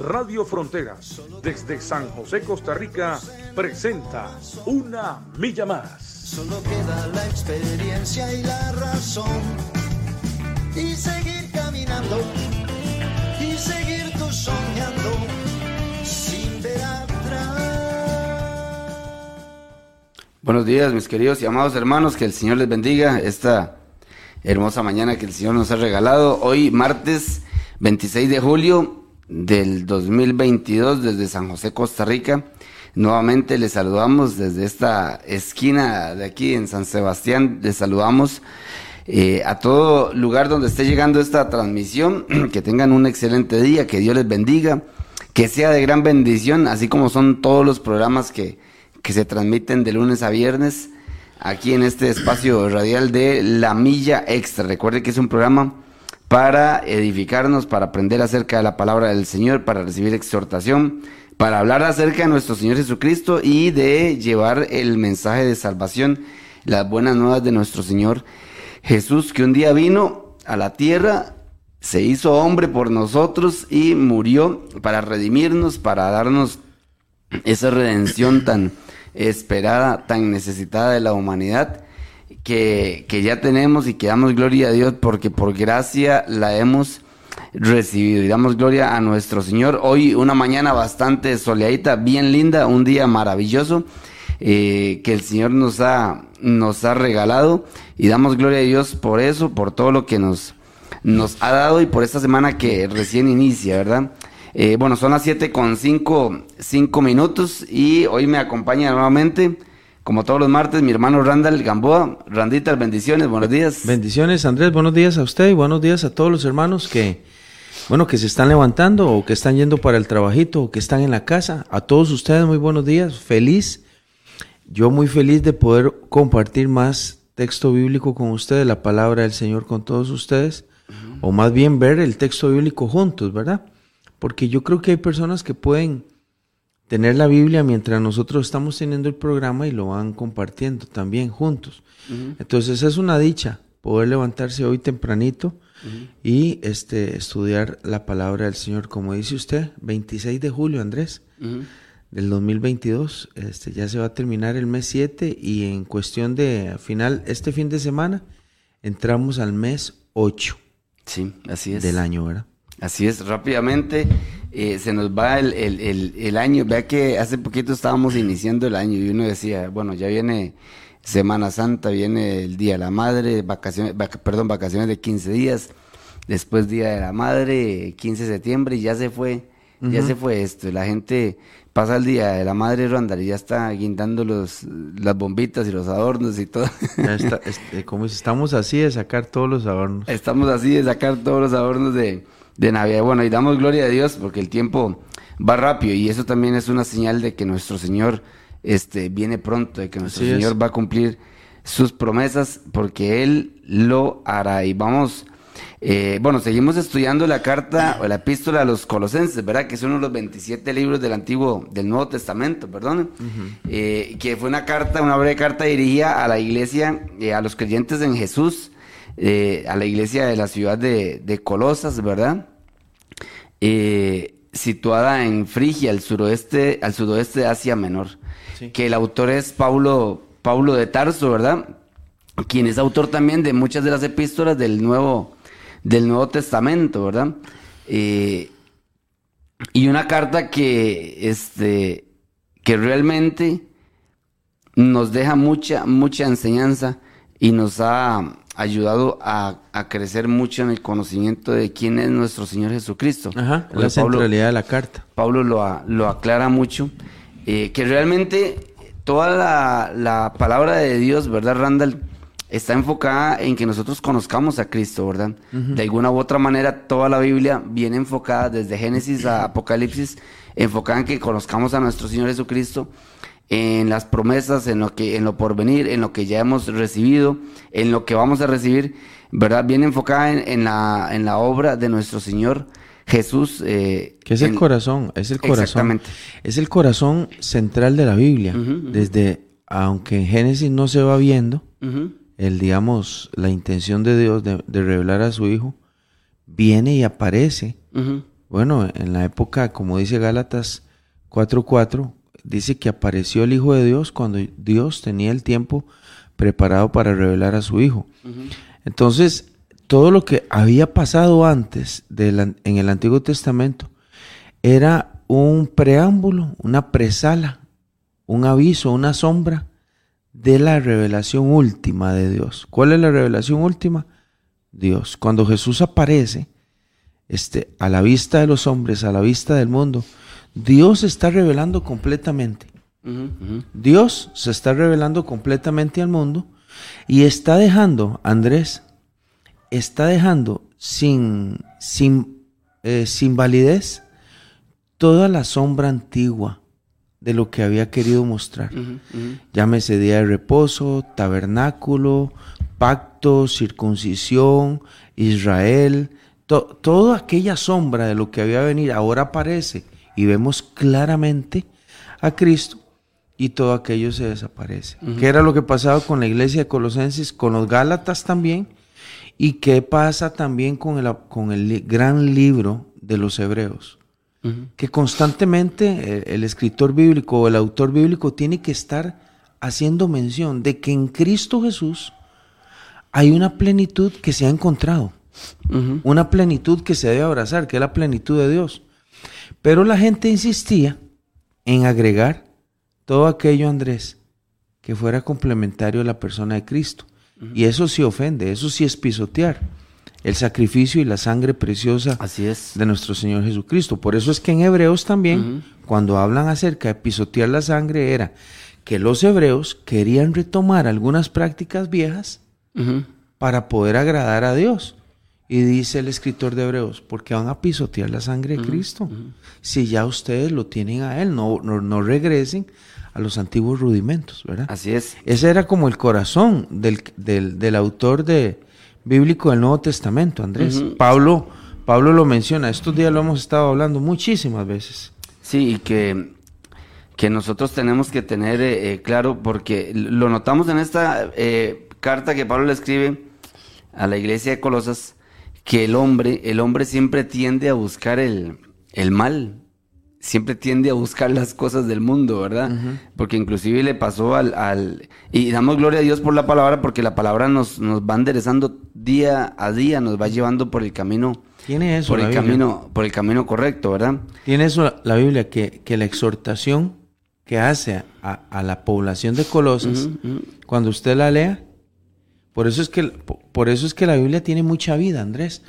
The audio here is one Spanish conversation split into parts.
Radio Fronteras, desde San José, Costa Rica, presenta Una Milla Más. Solo queda la experiencia y la razón. Y seguir caminando. Y seguir tú soñando. Sin ver atrás. Buenos días, mis queridos y amados hermanos. Que el Señor les bendiga esta hermosa mañana que el Señor nos ha regalado. Hoy, martes 26 de julio del 2022, desde San José, Costa Rica. Nuevamente les saludamos desde esta esquina de aquí en San Sebastián. Les saludamos eh, a todo lugar donde esté llegando esta transmisión. Que tengan un excelente día, que Dios les bendiga, que sea de gran bendición, así como son todos los programas que, que se transmiten de lunes a viernes aquí en este espacio radial de La Milla Extra. Recuerde que es un programa para edificarnos, para aprender acerca de la palabra del Señor, para recibir exhortación, para hablar acerca de nuestro Señor Jesucristo y de llevar el mensaje de salvación, las buenas nuevas de nuestro Señor Jesús, que un día vino a la tierra, se hizo hombre por nosotros y murió para redimirnos, para darnos esa redención tan esperada, tan necesitada de la humanidad, que, que ya tenemos y que damos gloria a Dios porque por gracia la hemos recibido. Y damos gloria a nuestro Señor. Hoy una mañana bastante soleadita, bien linda, un día maravilloso eh, que el Señor nos ha, nos ha regalado. Y damos gloria a Dios por eso, por todo lo que nos, nos ha dado y por esta semana que recién inicia, ¿verdad? Eh, bueno, son las 7 con 5, minutos y hoy me acompaña nuevamente, como todos los martes, mi hermano Randall Gamboa. Randita, bendiciones, buenos días. Bendiciones, Andrés, buenos días a usted y buenos días a todos los hermanos que, bueno, que se están levantando o que están yendo para el trabajito o que están en la casa. A todos ustedes, muy buenos días, feliz. Yo muy feliz de poder compartir más texto bíblico con ustedes, la palabra del Señor con todos ustedes, o más bien ver el texto bíblico juntos, ¿verdad? Porque yo creo que hay personas que pueden tener la Biblia mientras nosotros estamos teniendo el programa y lo van compartiendo también juntos. Entonces es una dicha poder levantarse hoy tempranito y este, estudiar la palabra del Señor, como dice usted, 26 de julio, Andrés, del 2022. Este, ya se va a terminar el mes 7 y en cuestión de final, este fin de semana, entramos al mes 8. Sí, así es. Del año, ¿verdad? Así es, rápidamente eh, se nos va el, el, el, año. Vea que hace poquito estábamos iniciando el año y uno decía, bueno, ya viene Semana Santa, viene el Día de la Madre, vacaciones, perdón, vacaciones de 15 días, después Día de la Madre, 15 de septiembre y ya se fue, ya se fue esto. La gente pasa el Día de la Madre Rondar y ya está guindando los, las bombitas y los adornos y todo. este, como estamos así de sacar todos los adornos. Estamos así de sacar todos los adornos de de Navidad. Bueno, y damos gloria a Dios porque el tiempo va rápido y eso también es una señal de que nuestro Señor este, viene pronto, de que nuestro Señor va a cumplir sus promesas porque Él lo hará. Y vamos, eh, bueno, seguimos estudiando la carta o la epístola a los colosenses, ¿verdad? Que es uno de los 27 libros del Antiguo, del Nuevo Testamento, perdón. Eh, que fue una carta, una breve carta dirigida a la iglesia, eh, a los creyentes en Jesús. Eh, a la iglesia de la ciudad de, Colosas, ¿verdad? Eh, situada en Frigia, al suroeste, al sudoeste de Asia Menor. Que el autor es Paulo, Paulo de Tarso, ¿verdad? Quien es autor también de muchas de las epístolas del Nuevo, del Nuevo Testamento, ¿verdad? Eh, y una carta que, este, que realmente nos deja mucha, mucha enseñanza y nos ha ayudado a, crecer mucho en el conocimiento de quién es nuestro Señor Jesucristo. Ajá, la centralidad de la carta. Pablo lo, lo aclara mucho, eh, que realmente toda la, palabra de Dios, ¿verdad, Randall? Está enfocada en que nosotros conozcamos a Cristo, ¿verdad? De alguna u otra manera, toda la Biblia viene enfocada desde Génesis a Apocalipsis, enfocada en que conozcamos a nuestro Señor Jesucristo en las promesas, en lo que, en lo porvenir, en lo que ya hemos recibido, en lo que vamos a recibir, ¿verdad? Bien enfocada en, la, en la obra de nuestro Señor Jesús. Eh, que es el corazón, es el corazón. Es el corazón central de la Biblia. Desde, aunque en Génesis no se va viendo, el, digamos, la intención de Dios de, revelar a su Hijo, viene y aparece. Bueno, en la época, como dice Gálatas 4.4, dice que apareció el Hijo de Dios cuando Dios tenía el tiempo preparado para revelar a su Hijo. Entonces, todo lo que había pasado antes en el Antiguo Testamento era un preámbulo, una presala, un aviso, una sombra de la revelación última de Dios. ¿Cuál es la revelación última? Dios. Cuando Jesús aparece este, a la vista de los hombres, a la vista del mundo, Dios se está revelando completamente. Dios se está revelando completamente al mundo y está dejando, Andrés, está dejando sin, sin, eh, sin validez toda la sombra antigua de lo que había querido mostrar. Llámese día de reposo, tabernáculo, pacto, circuncisión, Israel, toda aquella sombra de lo que había venido ahora aparece y vemos claramente a Cristo y todo aquello se desaparece. ¿Qué era lo que pasaba con la iglesia de Colosenses, con los Gálatas también? ¿Y qué pasa también con el, con el gran libro de los Hebreos? Que constantemente eh, el, escritor bíblico o el autor bíblico tiene que estar haciendo mención de que en Cristo Jesús hay una plenitud que se ha encontrado, una plenitud que se debe abrazar, que es la plenitud de Dios. Pero la gente insistía en agregar todo aquello, Andrés, que fuera complementario a la persona de Cristo. Y eso sí ofende, eso sí es pisotear el sacrificio y la sangre preciosa Así es. de nuestro Señor Jesucristo. Por eso es que en Hebreos también, cuando hablan acerca de pisotear la sangre, era que los hebreos querían retomar algunas prácticas viejas para poder agradar a Dios. Y dice el escritor de Hebreos, porque van a pisotear la sangre de Cristo. Si ya ustedes lo tienen a Él, no, no regresen a los antiguos rudimentos, ¿verdad? Así es. Ese era como el corazón del, del, autor de, bíblico del Nuevo Testamento, Andrés. Pablo, Pablo lo menciona, estos días lo hemos estado hablando muchísimas veces. Sí, y que, que nosotros tenemos que tener eh, eh, claro, porque lo notamos en esta eh, carta que Pablo le escribe a la iglesia de Colosas, que el hombre, el hombre siempre tiende a buscar el, el mal, siempre tiende a buscar las cosas del mundo, ¿verdad? Porque inclusive le pasó al, al, Y damos gloria a Dios por la palabra, porque la palabra nos, nos va enderezando día a día, nos va llevando por el camino... Tiene eso por el camino Por el camino correcto, ¿verdad? Tiene eso la Biblia, que, que la exhortación que hace a, la población de Colosas, cuando usted la lea, por eso es que, por eso es que la Biblia tiene mucha vida, Andrés.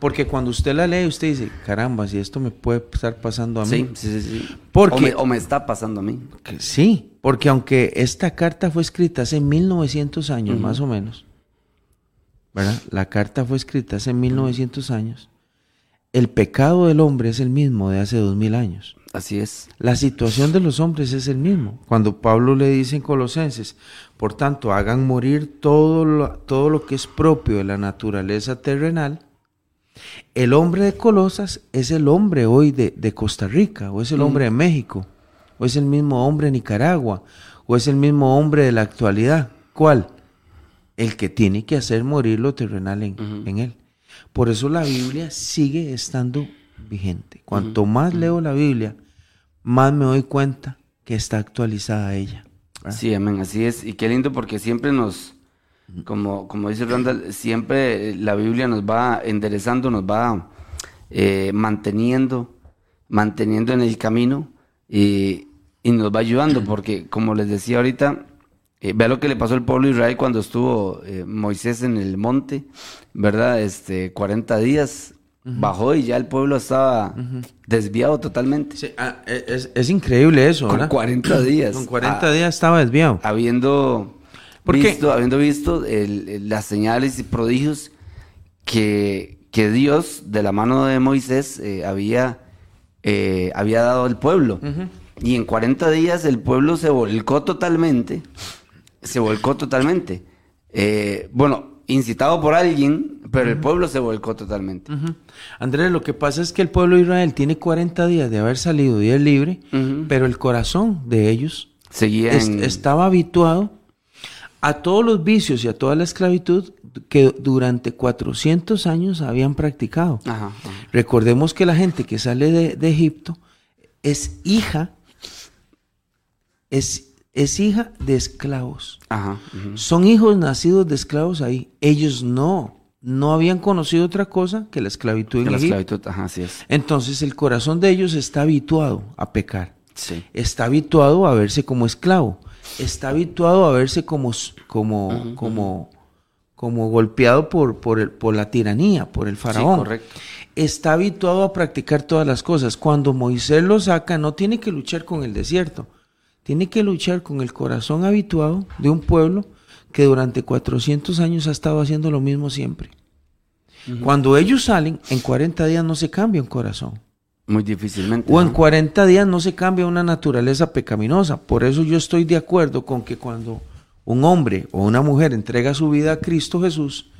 Porque cuando usted la lee, usted dice, caramba, si esto me puede estar pasando a mí. Sí, sí, sí. Porque, o, me, está pasando a mí. sí, porque aunque esta carta fue escrita hace 1900 años, más o menos, ¿verdad? La carta fue escrita hace 1900 años. El pecado del hombre es el mismo de hace 2000 años. Así es. La situación de los hombres es el mismo. Cuando Pablo le dice en Colosenses, por tanto, hagan morir todo lo, todo lo que es propio de la naturaleza terrenal, el hombre de Colosas es el hombre hoy de, Costa Rica, o es el mm. hombre de México, o es el mismo hombre de Nicaragua, o es el mismo hombre de la actualidad. ¿Cuál? El que tiene que hacer morir lo terrenal en, en él. Por eso la Biblia sigue estando vigente. Cuanto más leo la Biblia, más me doy cuenta que está actualizada ella. Sí, amén, así es. Y qué lindo porque siempre nos, como, como dice Randall, siempre la Biblia nos va enderezando, nos va eh, manteniendo, manteniendo en el camino y, nos va ayudando porque, como les decía ahorita, eh, vea lo que le pasó al pueblo de Israel cuando estuvo eh, Moisés en el monte, ¿verdad? Este, 40 días bajó y ya el pueblo estaba desviado totalmente. Ah, e, es, increíble eso, Con 40 días. Con 40 ah, días estaba desviado. Habiendo visto, habiendo visto las señales y prodigios que, que, Dios, de la mano de Moisés, eh, había, eh, había dado al pueblo. Y en 40 días el pueblo se volcó totalmente. Se volcó totalmente. Eh, bueno, incitado por alguien, pero el pueblo se volcó totalmente. Andrés, lo que pasa es que el pueblo de Israel tiene 40 días de haber salido de libre, Ujú. pero el corazón de ellos Seguía es- estaba habituado a todos los vicios y a toda la esclavitud que durante 400 años habían practicado. Ajá, ajá. Recordemos que la gente que sale de, de Egipto es hija, es, es hija de esclavos. Ajá. Son hijos nacidos de esclavos ahí. Ellos no, no habían conocido otra cosa que la esclavitud en Que la Egipto. esclavitud, ajá, así es. Entonces el corazón de ellos está habituado a pecar. Sí. Está habituado a verse como esclavo. Está habituado a verse como, como, como, como golpeado por, por, el- por la tiranía, por el faraón. correcto. Está habituado a practicar todas las cosas. Cuando Moisés lo saca, no tiene que luchar con el desierto. Tiene que luchar con el corazón habituado de un pueblo que durante 400 años ha estado haciendo lo mismo siempre. Cuando ellos salen, en 40 días no se cambia un corazón. Muy difícilmente. O en ajá. 40 días no se cambia una naturaleza pecaminosa. Por eso yo estoy de acuerdo con que cuando un hombre o una mujer entrega su vida a Cristo Jesús,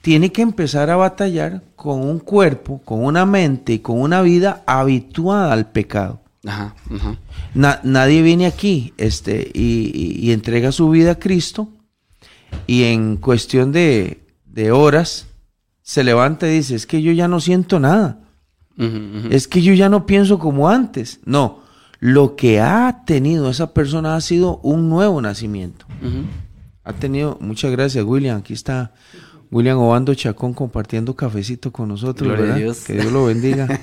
tiene que empezar a batallar con un cuerpo, con una mente y con una vida habituada al pecado. Ajá, ajá. Na- nadie viene aquí este, y, y- y entrega su vida a Cristo y en cuestión de, de horas se levanta y dice, es que yo ya no siento nada. Es que yo ya no pienso como antes. No, lo que ha tenido esa persona ha sido un nuevo nacimiento. Ha tenido, muchas gracias William, aquí está William Obando Chacón compartiendo cafecito con nosotros, Gloria a ¿verdad? Dios. Que Dios lo bendiga.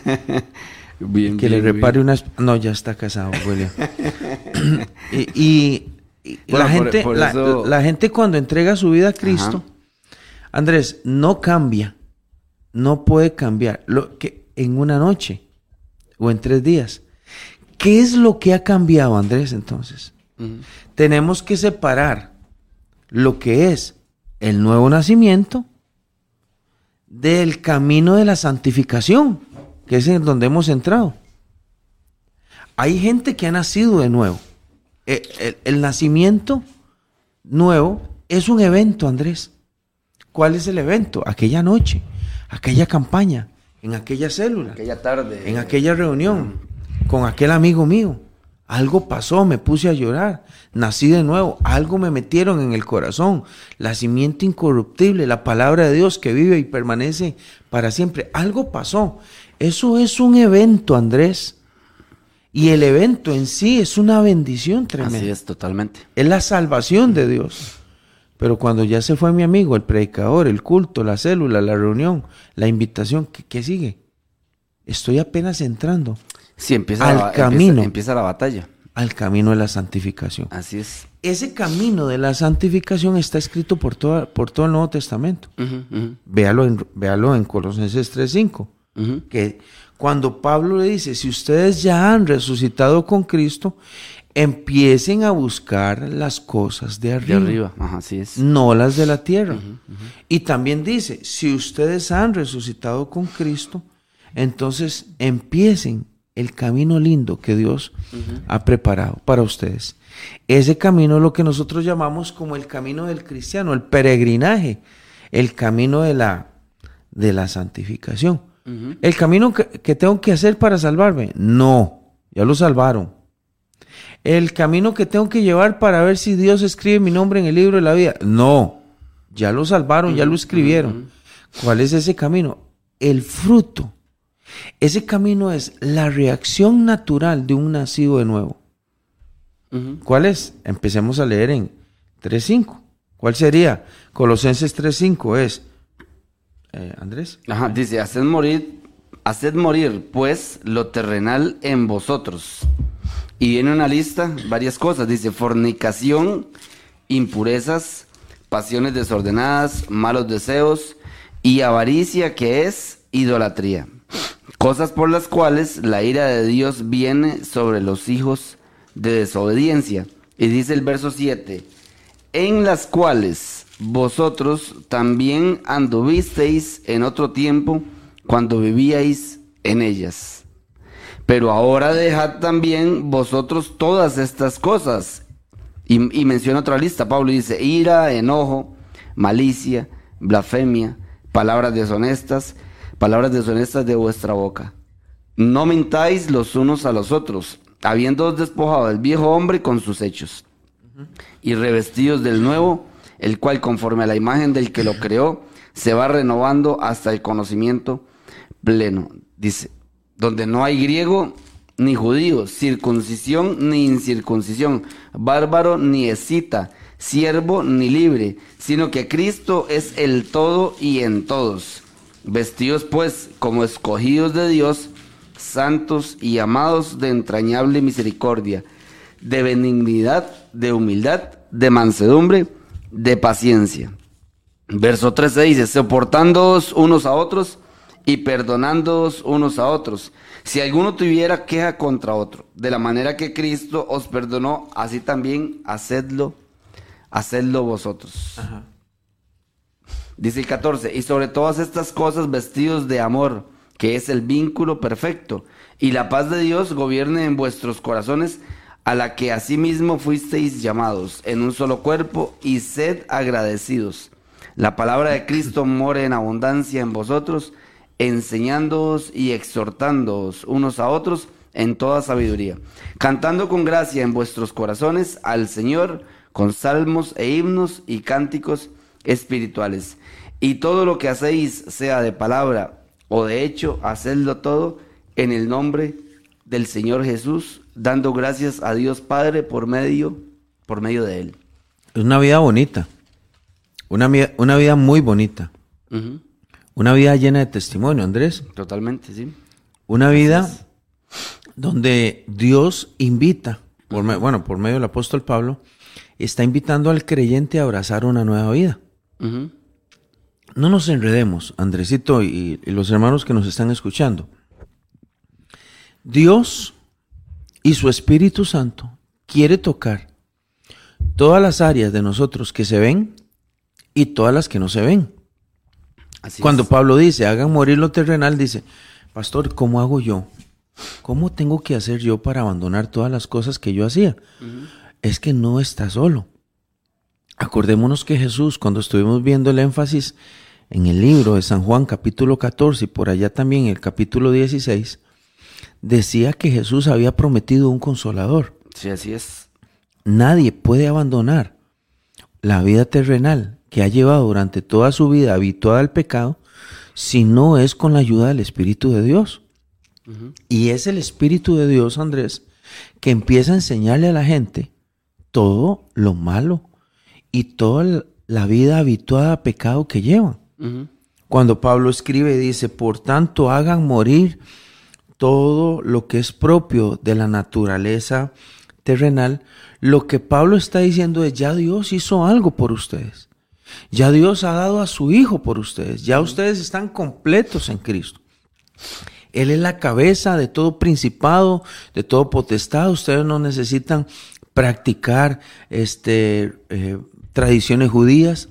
Bien, que le repare bien. una... esp- No, ya está casado, William. y y- y Bueno, la, por- gente, por la, eso- la gente cuando entrega su vida a Cristo, Andrés, no cambia, no puede cambiar lo que en una noche o en tres días. ¿Qué es lo que ha cambiado, Andrés, entonces? Tenemos que separar lo que es el nuevo nacimiento del camino de la santificación, que es en donde hemos entrado. Hay gente que ha nacido de nuevo. E- El, el nacimiento nuevo es un evento, Andrés. ¿Cuál es el evento? Aquella noche, aquella campaña, en aquella célula Aquella tarde. en aquella reunión con aquel amigo mío. Algo pasó, me puse a llorar, nací de nuevo, algo me metieron en el corazón, la simiente incorruptible, la palabra de Dios que vive y permanece para siempre. Algo pasó. Eso es un evento, Andrés. Y el evento en sí es una bendición tremenda. Así es, totalmente. Es la salvación de Dios. Pero cuando ya se fue mi amigo, el predicador, el culto, la célula, la reunión, la invitación, ¿qué, qué sigue? Estoy apenas entrando Sí, empieza, Al la, camino. empieza la batalla. al camino de la santificación. Así es. Ese camino de la santificación está escrito por, toda, por todo el Nuevo Testamento. Véalo en, véalo en Colosenses 3.5. que cuando Pablo le dice, si ustedes ya han resucitado con Cristo, empiecen a buscar las cosas de De arriba, arriba, ajá, así es. no las de la tierra. Y también dice, si ustedes han resucitado con Cristo, entonces empiecen el camino lindo que Dios ha preparado para ustedes. Ese camino es lo que nosotros llamamos como el camino del cristiano, el peregrinaje, el camino de la, de la santificación. ¿El camino que, que tengo que hacer para salvarme? No, ya lo salvaron. ¿El camino que tengo que llevar para ver si Dios escribe mi nombre en el libro de la vida? No, ya lo salvaron, ya lo escribieron. ¿Cuál es ese camino? El fruto. Ese camino es la reacción natural de un nacido de nuevo. ¿Cuál es? Empecemos a leer en 3.5. ¿Cuál sería? Colosenses 3.5 es... eh, Andrés. Dice, haced morir, haced morir, pues, lo terrenal en vosotros. Y viene una lista, varias cosas. Dice, fornicación, impurezas, pasiones desordenadas, malos deseos y avaricia, que es idolatría. Cosas por las cuales la ira de Dios viene sobre los hijos de desobediencia. Y dice el verso 7, en las cuales vosotros también anduvisteis en otro tiempo cuando vivíais en ellas. Pero ahora dejad también vosotros todas estas cosas. Y, menciona otra lista. Pablo dice, ira, enojo, malicia, blasfemia, palabras deshonestas, palabras deshonestas de vuestra boca. No mintáis los unos a los otros, habiendo despojado al viejo hombre con sus hechos, y revestidos del nuevo, el cual conforme a la imagen del que lo creó, se va renovando hasta el conocimiento pleno. Dice, donde no hay griego ni judío, circuncisión ni incircuncisión, bárbaro ni escita, siervo ni libre, sino que Cristo es el todo y en todos. Vestidos pues como escogidos de Dios, santos y amados de entrañable misericordia, de benignidad, de humildad, de mansedumbre, de paciencia. Verso 13 dice, soportándoos unos a otros y perdonándoos unos a otros. Si alguno tuviera queja contra otro, de la manera que Cristo os perdonó, así también hacedlo, hacedlo vosotros. Dice el 14, y sobre todas estas cosas vestidos de amor, que es el vínculo perfecto, y la paz de Dios gobierne en vuestros corazones, a la que asimismo fuisteis llamados en un solo cuerpo, y sed agradecidos. La palabra de Cristo more en abundancia en vosotros, enseñándoos y exhortándoos unos a otros en toda sabiduría, cantando con gracia en vuestros corazones al Señor con salmos e himnos y cánticos espirituales. Y todo lo que hacéis, sea de palabra o de hecho, hacedlo todo en el nombre del Señor Jesús, dando gracias a Dios Padre por medio, por medio de Él. Es una vida bonita. Una, vida- una vida muy bonita. Una vida llena de testimonio, Andrés. Totalmente, sí. Una vida donde Dios invita, por me- bueno, por medio del apóstol Pablo, está invitando al creyente a abrazar una nueva vida. No nos enredemos, Andresito y, y los hermanos que nos están escuchando. Dios y su Espíritu Santo quiere tocar todas las áreas de nosotros que se ven y todas las que no se ven. Así Cuando es. Pablo dice, hagan morir lo terrenal, dice, pastor, ¿cómo hago yo? ¿Cómo tengo que hacer yo para abandonar todas las cosas que yo hacía? Es que no está solo. Acordémonos que Jesús, cuando estuvimos viendo el énfasis en el libro de San Juan capítulo 14 y por allá también el capítulo 16, decía que Jesús había prometido un consolador. Sí, así es. Nadie puede abandonar la vida terrenal que ha llevado durante toda su vida habituada al pecado si no es con la ayuda del Espíritu de Dios. Y es el Espíritu de Dios, Andrés, que empieza a enseñarle a la gente todo lo malo y toda la vida habituada a pecado que llevan. Cuando Pablo escribe, dice, por tanto hagan morir todo lo que es propio de la naturaleza terrenal. Lo que Pablo está diciendo es, ya Dios hizo algo por ustedes. Ya Dios ha dado a su Hijo por ustedes. Ya ustedes están completos en Cristo. Él es la cabeza de todo principado, de todo potestad. Ustedes no necesitan practicar este, eh, tradiciones judías.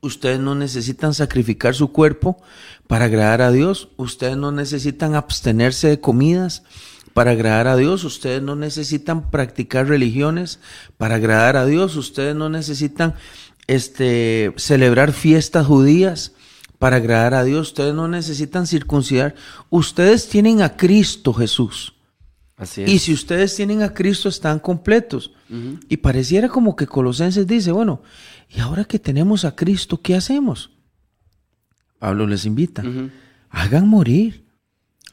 Ustedes no necesitan sacrificar su cuerpo para agradar a Dios. Ustedes no necesitan abstenerse de comidas para agradar a Dios. Ustedes no necesitan practicar religiones para agradar a Dios. Ustedes no necesitan este, celebrar fiestas judías para agradar a Dios. Ustedes no necesitan circuncidar. Ustedes tienen a Cristo Jesús. Así es. Y si ustedes tienen a Cristo, están completos. Y pareciera como que Colosenses dice, bueno, y ahora que tenemos a Cristo, ¿qué hacemos? Pablo les invita, hagan morir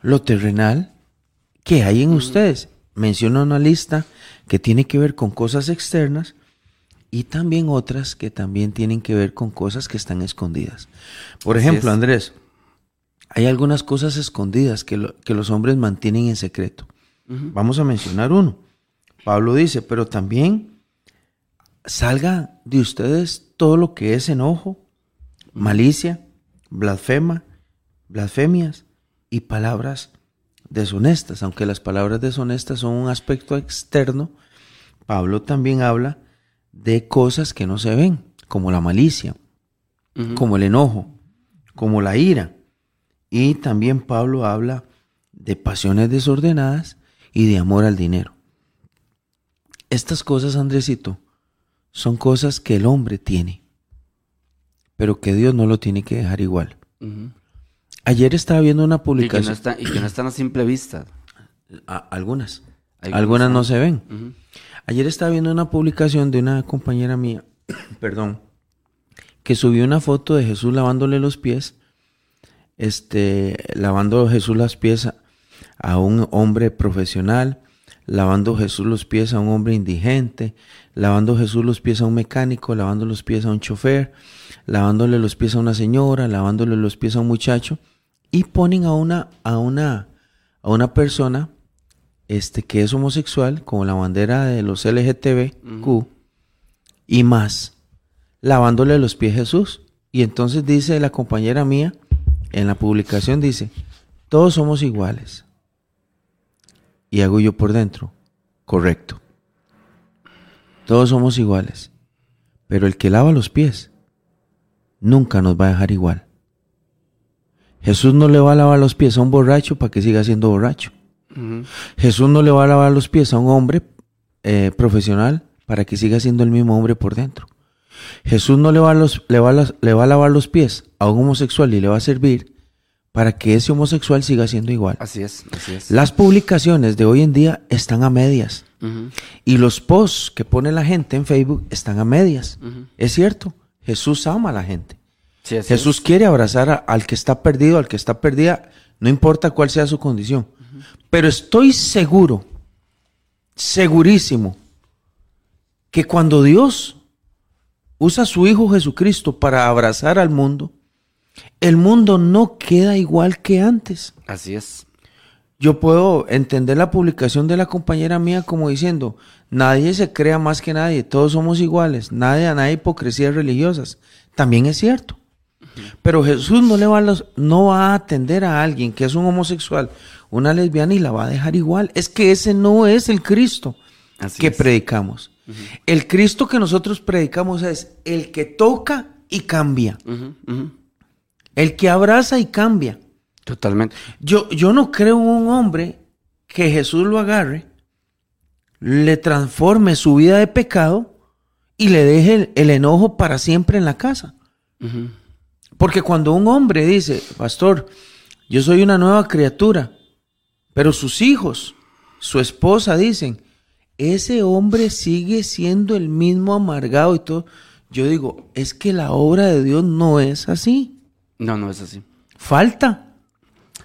lo terrenal que hay en ustedes. Menciona una lista que tiene que ver con cosas externas y también otras que también tienen que ver con cosas que están escondidas. Por Así ejemplo, es. Andrés, hay algunas cosas escondidas que, lo- que los hombres mantienen en secreto. Vamos a mencionar uno. Pablo dice, pero también salga de ustedes todo lo que es enojo, malicia, blasfema, blasfemias y palabras deshonestas. Aunque las palabras deshonestas son un aspecto externo, Pablo también habla de cosas que no se ven, como la malicia, como el enojo, como la ira. Y también Pablo habla de pasiones desordenadas y de amor al dinero. Estas cosas, Andresito, son cosas que el hombre tiene, pero que Dios no lo tiene que dejar igual. Ayer estaba viendo una Y que, no publicación. está- y que no están a simple vista. A- algunas. Algunas Algunas no se ven. Ayer estaba viendo una publicación de una compañera mía, perdón, que subió una foto de Jesús lavándole los pies, este, lavando Jesús los pies a, a un hombre profesional, lavando Jesús los pies a un hombre indigente, lavando Jesús los pies a un mecánico, lavando los pies a un chofer, lavándole los pies a una señora, lavándole los pies a un muchacho, y ponen a una, a una, a una persona este, que es homosexual, con la bandera de los LGTBQ y más, lavándole los pies a Jesús. Y entonces dice la compañera mía, en la publicación dice, todos somos iguales. Y hago yo por dentro, correcto. Todos somos iguales. Pero el que lava los pies nunca nos va a dejar igual. Jesús no le va a lavar los pies a un borracho para que siga siendo borracho. Jesús no le va a lavar los pies a un hombre eh, profesional para que siga siendo el mismo hombre por dentro. Jesús no le va, a los- le, va a le va a lavar los pies a un homosexual y le va a servir para que ese homosexual siga siendo igual. Así es, así es. Las publicaciones de hoy en día están a medias y los posts que pone la gente en Facebook están a medias. Es cierto, Jesús ama a la gente. Sí, Jesús es. quiere abrazar a- al que está perdido, al que está perdida, no importa cuál sea su condición. Pero estoy seguro, segurísimo, que cuando Dios usa a su Hijo Jesucristo para abrazar al mundo, el mundo no queda igual que antes. Así es. Yo puedo entender la publicación de la compañera mía como diciendo, nadie se crea más que nadie, todos somos iguales, nadie, nada de hipocresías religiosas. También es cierto. Pero Jesús no, le va a los- no va a atender a alguien que es un homosexual, una lesbiana y la va a dejar igual. Es que ese no es el Cristo Así que es. predicamos. El Cristo que nosotros predicamos es el que toca y cambia, ujú. El que abraza y cambia. Totalmente. Yo, yo no creo en un hombre que Jesús lo agarre, le transforme su vida de pecado y le deje el, el enojo para siempre en la casa. Porque cuando un hombre dice, pastor, yo soy una nueva criatura, pero sus hijos, su esposa dicen, ese hombre sigue siendo el mismo amargado y todo. Yo digo, es que la obra de Dios no es así. No, no es así. Falta.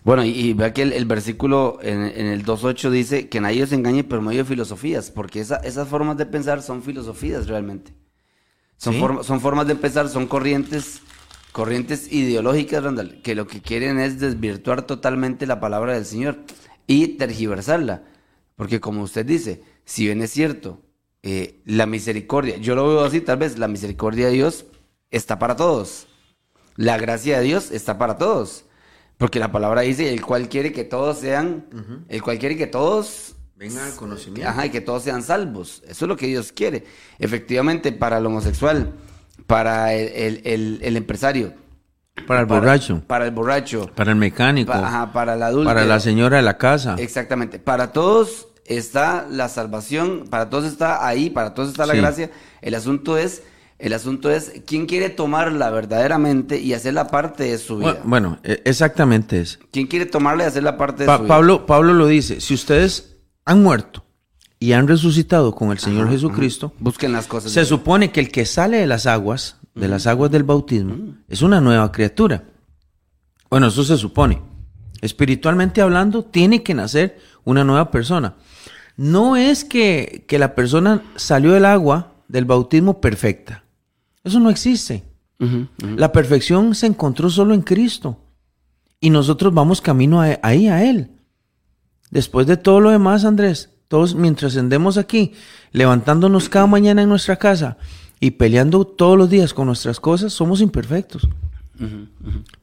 Bueno, y, y vea que el, el versículo en, en el 2.8 dice que nadie os engañe por medio de filosofías, porque esa- esas formas de pensar son filosofías realmente. Son, Sí. son formas de pensar, son corrientes, corrientes ideológicas, Randall, que lo que quieren es desvirtuar totalmente la palabra del Señor y tergiversarla. Porque como usted dice, si bien es cierto, eh, la misericordia, yo lo veo así, tal vez la misericordia de Dios está para todos. La gracia de Dios está para todos. Porque la palabra dice, el cual quiere que todos sean, el cual quiere que todos Vengan al conocimiento. Ajá, y que todos sean salvos. Eso es lo que Dios quiere. Efectivamente, para el homosexual, para el, el- el- el empresario, Para el borracho, para el borracho, para el mecánico, pa- ajá, para el adulto. para la señora de la casa. Exactamente. Para todos está la salvación, para todos está ahí, para todos está la Sí. gracia. El asunto es, el asunto es quién quiere tomarla verdaderamente y hacerla parte de su vida. Bu- Bueno, e- exactamente es. ¿Quién quiere tomarla y hacerla parte de Pa- su vida? Pablo, Pablo lo dice, si ustedes han muerto y han resucitado con el Señor Jesucristo, Busquen las cosas. se supone que el que sale de las aguas, de las aguas del bautismo, es una nueva criatura. Bueno, eso se supone. Espiritualmente hablando, tiene que nacer una nueva persona. No es que, que la persona salió del agua del bautismo perfecta. Eso no existe. La perfección se encontró solo en Cristo. Y nosotros vamos camino a- ahí a Él. Después de todo lo demás, Andrés, todos mientras andemos aquí, levantándonos cada mañana en nuestra casa y peleando todos los días con nuestras cosas, somos imperfectos.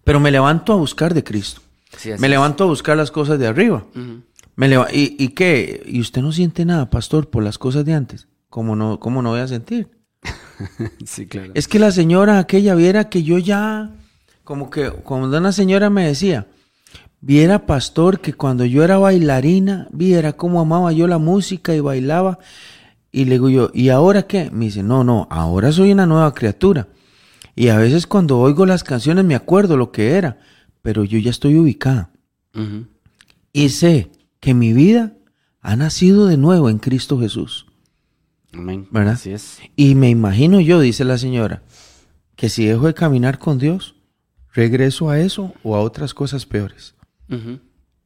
Pero me levanto a buscar de Cristo. Sí, Me es. levanto a buscar las cosas de arriba. Me ¿Y, ¿Y qué? ¿Y usted no siente nada, pastor, por las cosas de antes? ¿Cómo no, cómo no voy a sentir? Sí, claro. Es que la señora aquella viera que yo ya, como que cuando una señora me decía, Viera, pastor, que cuando yo era bailarina, viera cómo amaba yo la música y bailaba. Y le digo yo, ¿y ahora qué? Me dice, no, no, ahora soy una nueva criatura. Y a veces cuando oigo las canciones me acuerdo lo que era, pero yo ya estoy ubicada. Y sé que mi vida ha nacido de nuevo en Cristo Jesús. Amén. ¿Verdad? Así es. Y me imagino yo, dice la señora, que si dejo de caminar con Dios, regreso a eso o a otras cosas peores.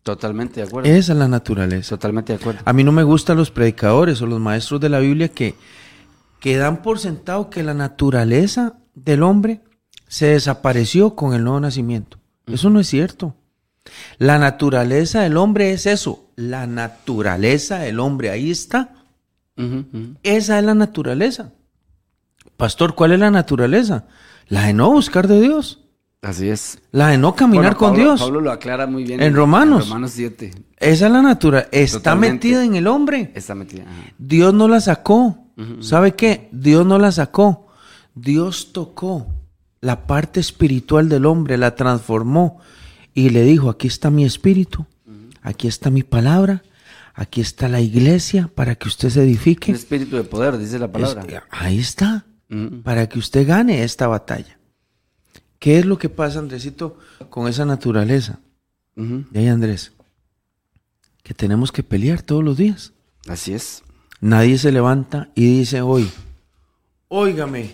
Totalmente de acuerdo. Esa es la naturaleza. Totalmente de acuerdo. A mí no me gustan los predicadores o los maestros de la Biblia que, que dan por sentado que la naturaleza del hombre se desapareció con el nuevo nacimiento. Eso no es cierto. La naturaleza del hombre es eso. La naturaleza del hombre, ahí está. Esa es la naturaleza. Pastor, ¿cuál es la naturaleza? La de no buscar de Dios. Así es. La de no caminar Bueno, con Dios. Pablo lo aclara muy bien. En Romanos. En Romanos 7. Esa es la naturaleza. Está Totalmente. metida en el hombre. Está metida. ajá. Dios no la sacó. ¿Sabe qué? Dios no la sacó. Dios tocó la parte espiritual del hombre, la transformó y le dijo, aquí está mi espíritu, aquí está mi palabra, aquí está la iglesia para que usted se edifique. Un espíritu de poder, dice la palabra. Es- ahí está, Ujú. para que usted gane esta batalla. ¿Qué es lo que pasa, Andresito, con esa naturaleza? De ahí, Andrés, que tenemos que pelear todos los días. Así es. Nadie se levanta y dice hoy, óigame,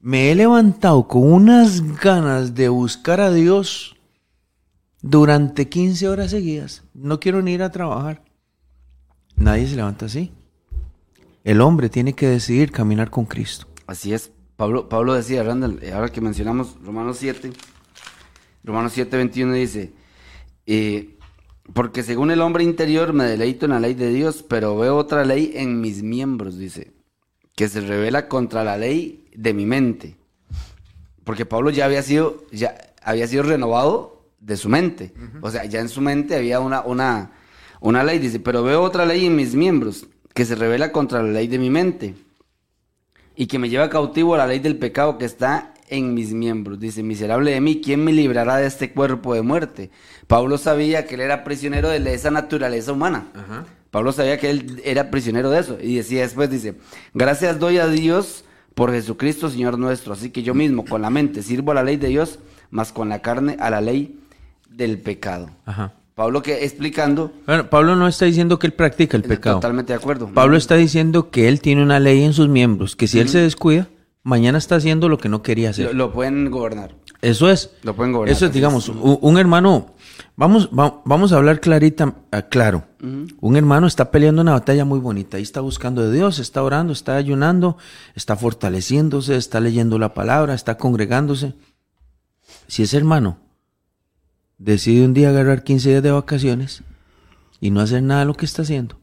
me he levantado con unas ganas de buscar a Dios durante 15 horas seguidas. No quiero ni ir a trabajar. Nadie se levanta así. El hombre tiene que decidir caminar con Cristo. Así es. Pablo, Pablo decía, Randall, eh, ahora que mencionamos Romanos 7, Romanos 7, 21 dice, eh, porque según el hombre interior me deleito en la ley de Dios, pero veo otra ley en mis miembros, dice, que se revela contra la ley de mi mente. Porque Pablo ya había sido, ya había sido renovado de su mente. O sea, ya en su mente había una, una, una ley, dice, pero veo otra ley en mis miembros, que se revela contra la ley de mi mente y que me lleva cautivo a la ley del pecado que está en mis miembros. Dice, miserable de mí, ¿quién me librará de este cuerpo de muerte? Pablo sabía que él era prisionero de esa naturaleza humana. Pablo sabía que él era prisionero de eso. Y decía después, dice, gracias doy a Dios por Jesucristo, Señor nuestro. Así que yo mismo con la mente sirvo a la ley de Dios, más con la carne a la ley del pecado. Ajá. Pablo que explicando, Bueno, Pablo no está diciendo que él practica el pecado. totalmente de acuerdo. Pablo está diciendo que él tiene una ley en sus miembros, que si él se descuida, mañana está haciendo lo que no quería hacer. lo, lo pueden gobernar. Eso es. Lo pueden gobernar. Eso es, digamos, un, hermano, vamos, va- vamos a hablar clarita, ah, claro. Un hermano está peleando una batalla muy bonita, ahí está buscando de Dios, está orando, está ayunando, está fortaleciéndose, está leyendo la palabra, está congregándose. Si ese hermano decide un día agarrar 15 días de vacaciones y no hacer nada de lo que está haciendo,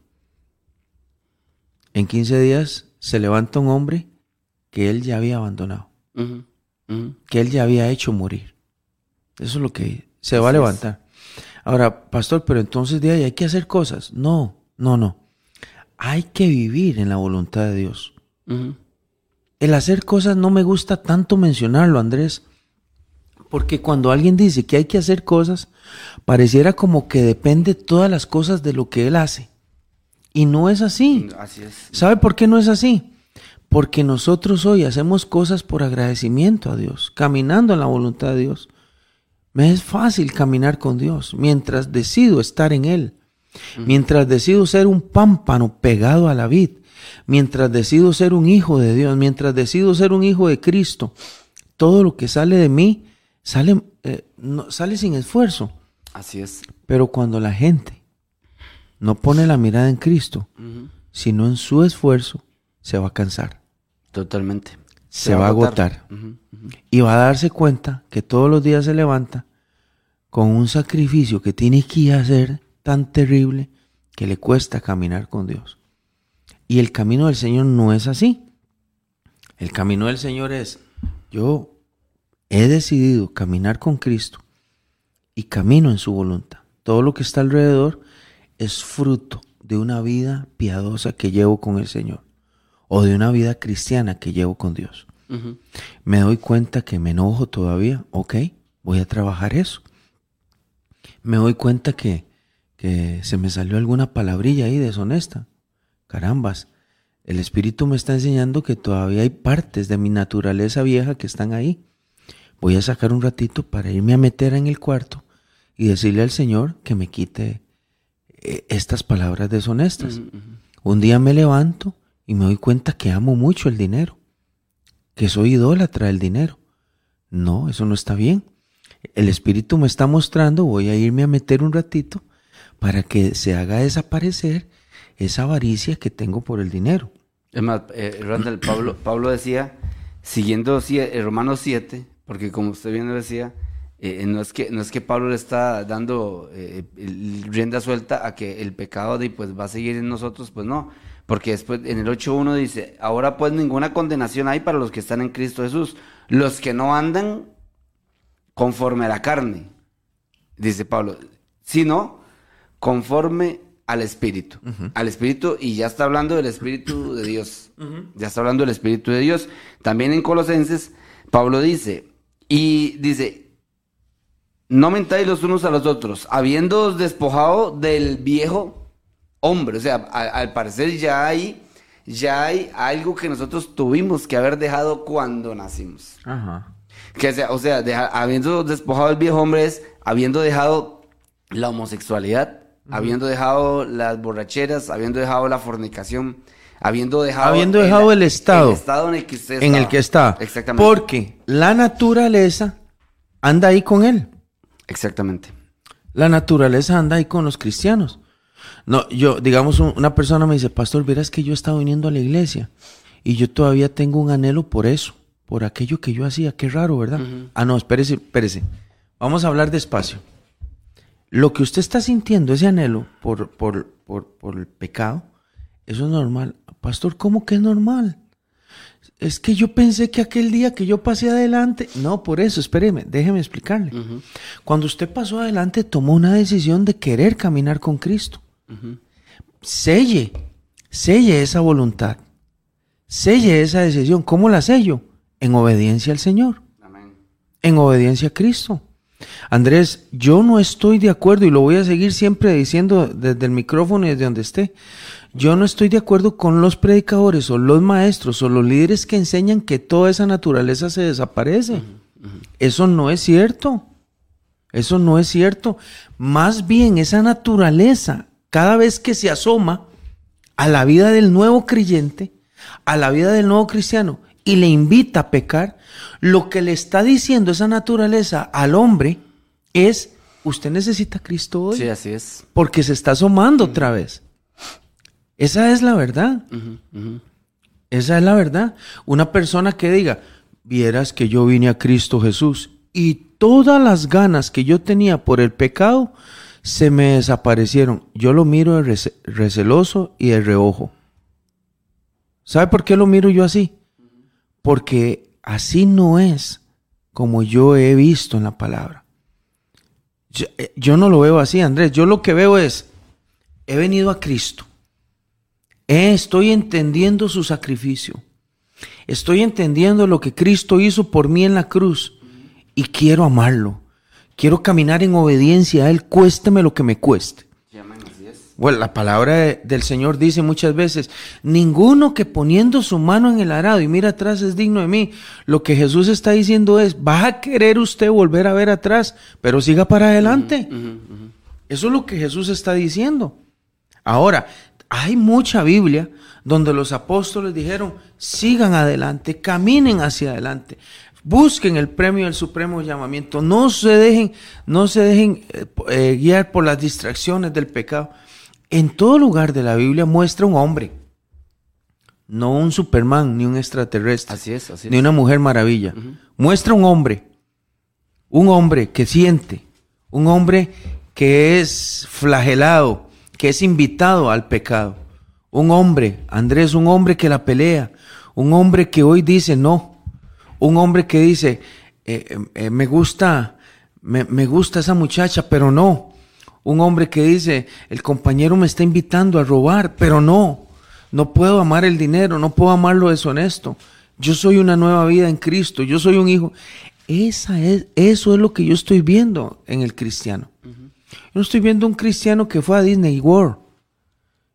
en 15 días se levanta un hombre que él ya había abandonado que él ya había hecho morir. Eso es lo que se va a es. levantar. Ahora, pastor, pero entonces de ahí hay que hacer cosas. No, no, no. Hay que vivir en la voluntad de Dios. El hacer cosas no me gusta tanto mencionarlo, Andrés, porque cuando alguien dice que hay que hacer cosas, pareciera como que depende todas las cosas de lo que él hace. Y no es así. Así es. ¿Sabe por qué no es así? Porque nosotros hoy hacemos cosas por agradecimiento a Dios, caminando en la voluntad de Dios. Me es fácil caminar con Dios mientras decido estar en Él, mientras decido ser un pámpano pegado a la vid, mientras decido ser un hijo de Dios, mientras decido ser un hijo de Cristo. Todo lo que sale de mí sale, eh, no- sale sin esfuerzo. Así es. Pero cuando la gente no pone la mirada en Cristo, sino en su esfuerzo, se va a cansar, Totalmente. se, va a agotar, y va a darse cuenta que todos los días se levanta con un sacrificio que tiene que hacer tan terrible que le cuesta caminar con Dios. Y el camino del Señor no es así. El camino del Señor es, yo he decidido caminar con Cristo y camino en su voluntad. Todo lo que está alrededor es fruto de una vida piadosa que llevo con el Señor o de una vida cristiana que llevo con Dios. Me doy cuenta que me enojo todavía, ok, voy a trabajar eso. me doy cuenta que, que se me salió alguna palabrilla ahí deshonesta. Carambas, el Espíritu me está enseñando que todavía hay partes de mi naturaleza vieja que están ahí. Voy a sacar un ratito para irme a meter en el cuarto y decirle al Señor que me quite eh, estas palabras deshonestas. Un día me levanto y me doy cuenta que amo mucho el dinero, que soy idólatra del dinero. No, eso no está bien. El Espíritu me está mostrando, voy a irme a meter un ratito para que se haga desaparecer esa avaricia que tengo por el dinero. Es más, eh, Randall, Pablo, Pablo decía, siguiendo eh, Romanos 7, porque como usted bien decía, eh, no, es que, no es que Pablo le está dando rienda suelta a que el pecado de, pues, va a seguir en nosotros, pues no. Porque después en el 8.1 dice, ahora pues ninguna condenación hay para los que están en Cristo Jesús, los que no andan conforme a la carne, dice Pablo, sino conforme al Espíritu. Al Espíritu, y ya está hablando del Espíritu de Dios. Ya está hablando del Espíritu de Dios. También en Colosenses, Pablo dice, y dice, no mentáis los unos a los otros, habiendo despojado del viejo hombre. O sea, al parecer ya hay, ya hay algo que nosotros tuvimos que haber dejado cuando nacimos. Que sea, o sea, habiendo despojado del viejo hombre es habiendo dejado la homosexualidad, habiendo dejado las borracheras, habiendo dejado la fornicación, habiendo dejado, habiendo dejado el, estado, estado en el que usted en el que está. Exactamente. Porque la naturaleza anda ahí con él. Exactamente. La naturaleza anda ahí con los cristianos. No, yo, digamos, una persona me dice, pastor, verás que yo he estado viniendo a la iglesia y yo todavía tengo un anhelo por eso, por aquello que yo hacía. Qué raro, ¿verdad? Ah, no, espérese, espérese. Vamos a hablar despacio lo que usted está sintiendo, ese anhelo por, por, por, el pecado, eso es normal. Pastor, ¿cómo que es normal? Es que yo pensé que aquel día que yo pasé adelante, no, por eso, espéreme, déjeme explicarle. Cuando usted pasó adelante, tomó una decisión de querer caminar con Cristo. Selle, selle esa voluntad, selle esa decisión. ¿Cómo la sello? En obediencia al Señor, en obediencia a Cristo. Andrés, yo no estoy de acuerdo y lo voy a seguir siempre diciendo desde el micrófono y desde donde esté. Yo no estoy de acuerdo con los predicadores o los maestros o los líderes que enseñan que toda esa naturaleza se desaparece. Eso no es cierto. Eso no es cierto. Más bien esa naturaleza, cada vez que se asoma a la vida del nuevo creyente, a la vida del nuevo cristiano, y le invita a pecar, lo que le está diciendo esa naturaleza al hombre es, usted necesita a Cristo hoy. Sí, así es. Porque se está asomando otra vez. Esa es la verdad. Esa es la verdad. Una persona que diga, vieras que yo vine a Cristo Jesús y todas las ganas que yo tenía por el pecado se me desaparecieron. Yo lo miro de receloso y de reojo. ¿Sabe por qué lo miro yo así? Porque así no es como yo he visto en la palabra. Eh, yo, no lo veo así, Andrés. Yo lo que veo es, he venido a Cristo. Estoy entendiendo su sacrificio. Estoy entendiendo lo que Cristo hizo por mí en la cruz. Y quiero amarlo. Quiero caminar en obediencia a Él, cuésteme lo que me cueste. Bueno, la palabra del Señor dice muchas veces, ninguno que poniendo su mano en el arado y mira atrás es digno de mí. Lo que Jesús está diciendo es, va a querer usted volver a ver atrás, pero siga para adelante. Eso es lo que Jesús está diciendo. Ahora, hay mucha Biblia donde los apóstoles dijeron, sigan adelante, caminen hacia adelante. Busquen el premio del supremo llamamiento. No se dejen, no se dejen eh, eh, guiar por las distracciones del pecado en todo lugar de la Biblia muestra un hombre, no un Superman ni un extraterrestre, así es, así ni una mujer maravilla. Muestra un hombre, un hombre que siente, un hombre que es flagelado, que es invitado al pecado. Un hombre, Andrés, un hombre que la pelea, un hombre que hoy dice no, un hombre que dice, eh, eh, eh, me gusta, me, me gusta esa muchacha, pero no, un hombre que dice, el compañero me está invitando a robar, pero no, no puedo amar el dinero, no puedo amar lo deshonesto. Yo soy una nueva vida en Cristo, yo soy un hijo. Esa es, eso es lo que yo estoy viendo en el cristiano. No estoy viendo un cristiano que fue a Disney World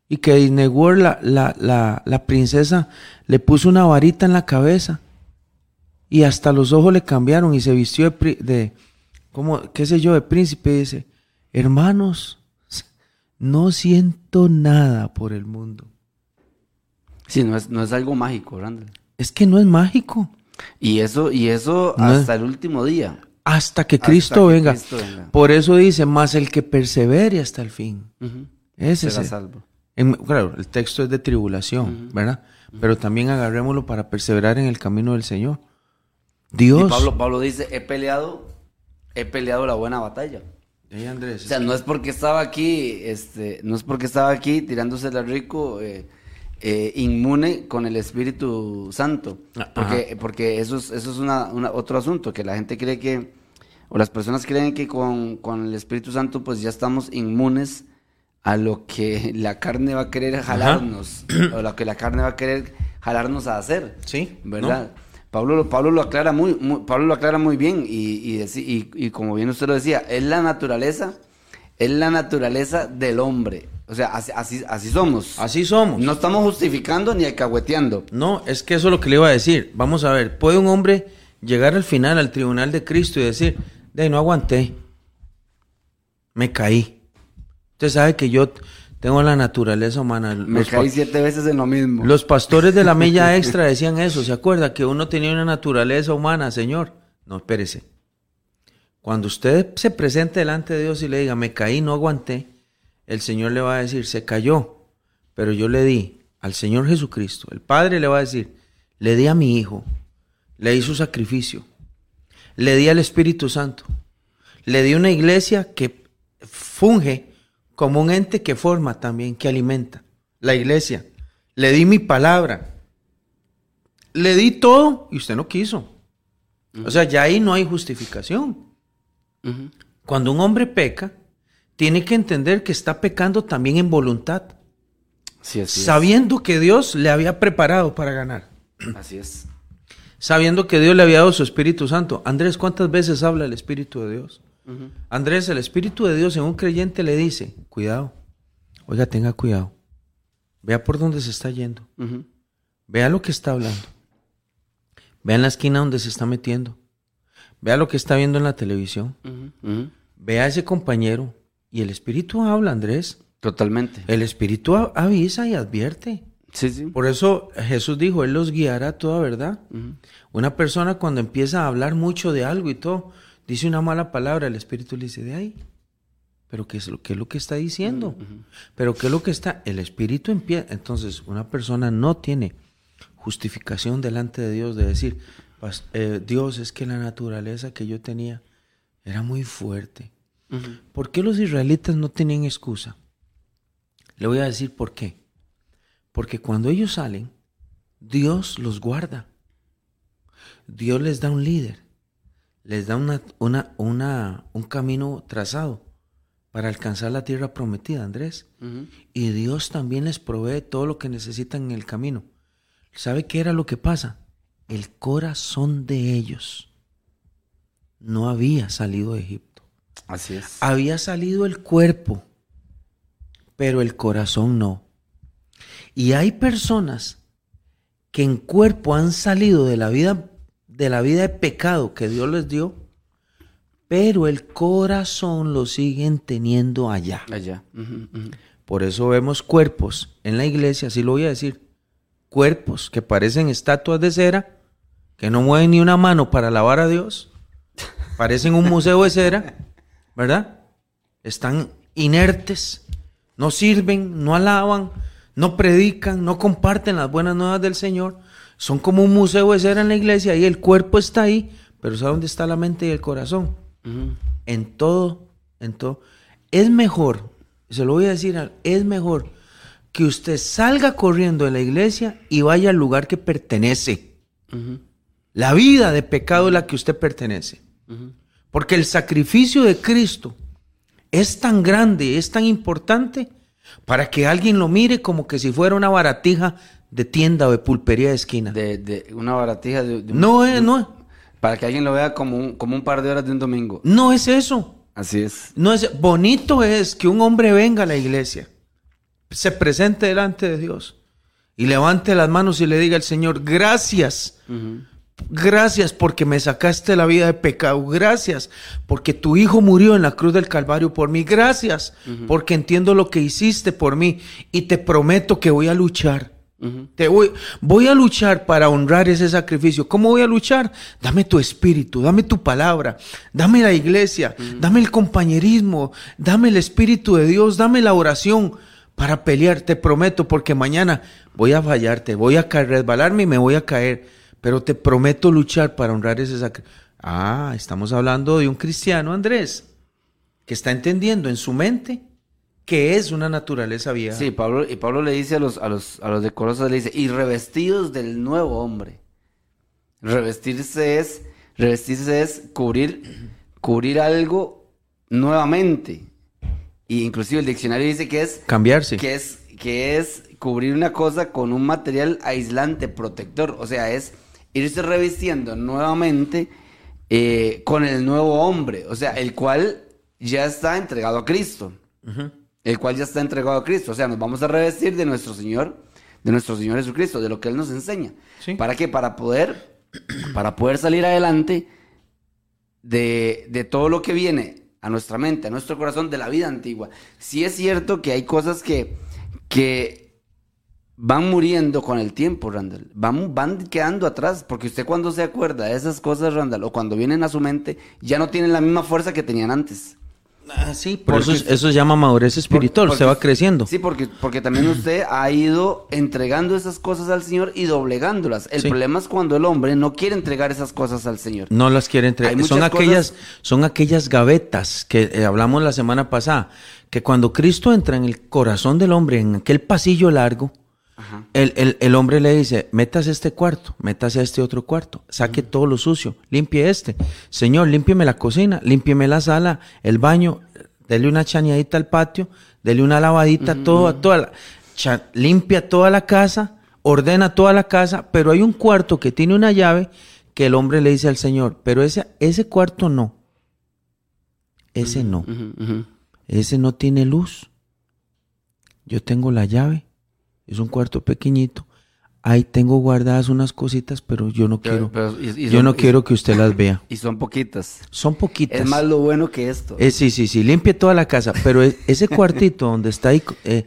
y que Disney World la, la, la, la princesa le puso una varita en la cabeza y hasta los ojos le cambiaron y se vistió de, de como, qué sé yo, de príncipe. Y dice, hermanos, no siento nada por el mundo. Sí, no es, no es algo mágico, Randall. Es que no es mágico. Y eso, y eso No es- hasta el último día. Hasta que Hasta Cristo que venga. Cristo venga. Por eso dice, más el que persevere hasta el fin. Ujú. Ese es Será salvo. en- claro, el texto es de tribulación, ¿verdad? Pero también agarrémoslo para perseverar en el camino del Señor. Dios. Y Pablo, Pablo dice, he peleado, he peleado la buena batalla. Andrés, O sea, no es porque estaba aquí, este, no es porque estaba aquí tirándosela rico, eh, eh, inmune con el Espíritu Santo. Ah, Porque, porque eso es, eso es una, una- otro asunto, que la gente cree que, o las personas creen que con, con el Espíritu Santo pues ya estamos inmunes a lo que la carne va a querer jalarnos, o lo que la carne va a querer jalarnos a hacer. Sí, ¿Verdad? Pablo, lo- Pablo lo aclara muy, muy- Pablo lo aclara muy bien y, y, deci- y- y como bien usted lo decía, es la naturaleza, es la naturaleza del hombre. O sea, así, así, así somos. Así somos. No estamos justificando ni alcahueteando. No, es que eso es lo que le iba a decir. Vamos a ver, ¿puede un hombre llegar al final al tribunal de Cristo y decir, de ahí no aguanté, me caí? Usted sabe que yo tengo la naturaleza humana. Me caí siete veces en lo mismo. los pastores de la milla extra decían eso, ¿se acuerda? Que uno tenía una naturaleza humana, Señor. No, espérese. Cuando usted se presente delante de Dios y le diga, me caí, no aguanté, el Señor le va a decir, se cayó, pero yo le di al Señor Jesucristo. El Padre le va a decir, le di a mi Hijo, le di su sacrificio, le di al Espíritu Santo, le di una iglesia que funge como un ente que forma también, que alimenta. La iglesia. Le di mi palabra. Le di todo y usted no quiso. O sea, ya ahí no hay justificación. Cuando un hombre peca, tiene que entender que está pecando también en voluntad, Sí, así sabiendo que Dios le había preparado para ganar. Así es. Sabiendo que Dios le había dado su Espíritu Santo. Andrés, ¿cuántas veces habla el Espíritu de Dios? Andrés, el Espíritu de Dios en un creyente le dice, cuidado, oiga, tenga cuidado, vea por dónde se está yendo, vea lo que está hablando, vea en la esquina donde se está metiendo, vea lo que está viendo en la televisión, vea a ese compañero. Y el Espíritu habla, Andrés. Totalmente. El Espíritu avisa y advierte. Sí, sí. Por eso Jesús dijo, Él los guiará a toda verdad. Una persona cuando empieza a hablar mucho de algo y todo, dice una mala palabra, el Espíritu le dice, de ahí. Pero ¿qué es lo, qué es lo que está diciendo? Pero ¿qué es lo que está? El Espíritu empieza. Entonces, una persona no tiene justificación delante de Dios de decir, "Pas- eh, Dios, es que la naturaleza que yo tenía era muy fuerte. ¿Por qué los israelitas no tenían excusa? Le voy a decir por qué. Porque cuando ellos salen, Dios los guarda. Dios les da un líder. Les da una, una, una- un camino trazado para alcanzar la tierra prometida, Andrés. Y Dios también les provee todo lo que necesitan en el camino. ¿Sabe qué era lo que pasa? El corazón de ellos no había salido de Egipto. Así es. Había salido el cuerpo, pero el corazón no. Y hay personas que en cuerpo han salido de la vida de la vida de pecado que Dios les dio, pero el corazón lo siguen teniendo allá. Allá. Por eso vemos cuerpos en la iglesia, así lo voy a decir, cuerpos que parecen estatuas de cera, que no mueven ni una mano para alabar a Dios, parecen un museo de cera, ¿verdad? Están inertes, no sirven, no alaban, no predican, no comparten las buenas nuevas del Señor, son como un museo de cera en la iglesia y el cuerpo está ahí, pero ¿sabe dónde está la mente y el corazón? En todo, en todo. Es mejor, se lo voy a decir, es mejor que usted salga corriendo de la iglesia y vaya al lugar que pertenece. La vida de pecado es la que usted pertenece. Porque el sacrificio de Cristo es tan grande, es tan importante, para que alguien lo mire como que si fuera una baratija de tienda o de pulpería de esquina. De, de una baratija de, de un- no es, no, Para que alguien lo vea como un, como un par de horas de un domingo. no es eso. Así es. No es bonito es que un hombre venga a la iglesia, se presente delante de Dios y levante las manos y le diga al Señor, gracias. Gracias porque me sacaste la vida de pecado. Gracias porque tu hijo murió en la cruz del Calvario por mí. Gracias porque entiendo lo que hiciste por mí y te prometo que voy a luchar. Te voy, voy a luchar para honrar ese sacrificio. ¿Cómo voy a luchar? Dame tu espíritu, dame tu palabra, dame la iglesia, dame el compañerismo, dame el espíritu de Dios, dame la oración para pelear. Te prometo porque mañana voy a fallarte, voy a resbalarme y me voy a caer pero te prometo luchar para honrar ese sacrificio. Ah, estamos hablando de un cristiano, Andrés, que está entendiendo en su mente que es una naturaleza vieja. Sí, Pablo, y Pablo le dice a los, a los, a los decorosos, le dice, y revestidos del nuevo hombre. Revestirse es, revestirse es cubrir, cubrir algo nuevamente. Y inclusive el diccionario dice que es cambiarse. Que es, que es cubrir una cosa con un material aislante, protector. O sea, es irse revistiendo nuevamente eh, con el nuevo hombre, o sea, el cual ya está entregado a Cristo. El cual ya está entregado a Cristo. O sea, nos vamos a revestir de nuestro Señor, de nuestro Señor Jesucristo, de lo que Él nos enseña. ¿Para qué? Para poder, para poder salir adelante de, de todo lo que viene a nuestra mente, a nuestro corazón de la vida antigua. Sí es cierto que hay cosas que, que van muriendo con el tiempo, Randall. Van, van quedando atrás, porque usted cuando se acuerda de esas cosas, Randall, o cuando vienen a su mente, ya no tienen la misma fuerza que tenían antes. Ah, sí, por eso, eso se llama madurez espiritual, se va creciendo. Sí, porque, porque también usted ha ido entregando esas cosas al Señor y doblegándolas. El problema es cuando el hombre no quiere entregar esas cosas al Señor. No las quiere entregar. Son aquellas, son aquellas gavetas que eh, hablamos la semana pasada, que cuando Cristo entra en el corazón del hombre, en aquel pasillo largo, el, hombre le dice, metas este cuarto, metas este otro cuarto, saque todo lo sucio, limpie este. Señor, límpieme la cocina, límpieme la sala, el baño, dele una chañadita al patio, dele una lavadita, todo, toda la, limpia toda la casa, ordena toda la casa, pero hay un cuarto que tiene una llave que el hombre le dice al Señor, pero ese, ese cuarto no, ese no, ese no tiene luz. Yo tengo la llave es un cuarto pequeñito. Ahí tengo guardadas unas cositas, pero yo no quiero, yo no quiero que usted las vea. Y son poquitas. Son poquitas. Es más lo bueno que esto. Eh, sí, sí, sí, limpie toda la casa, pero ese cuartito donde está ahí, eh,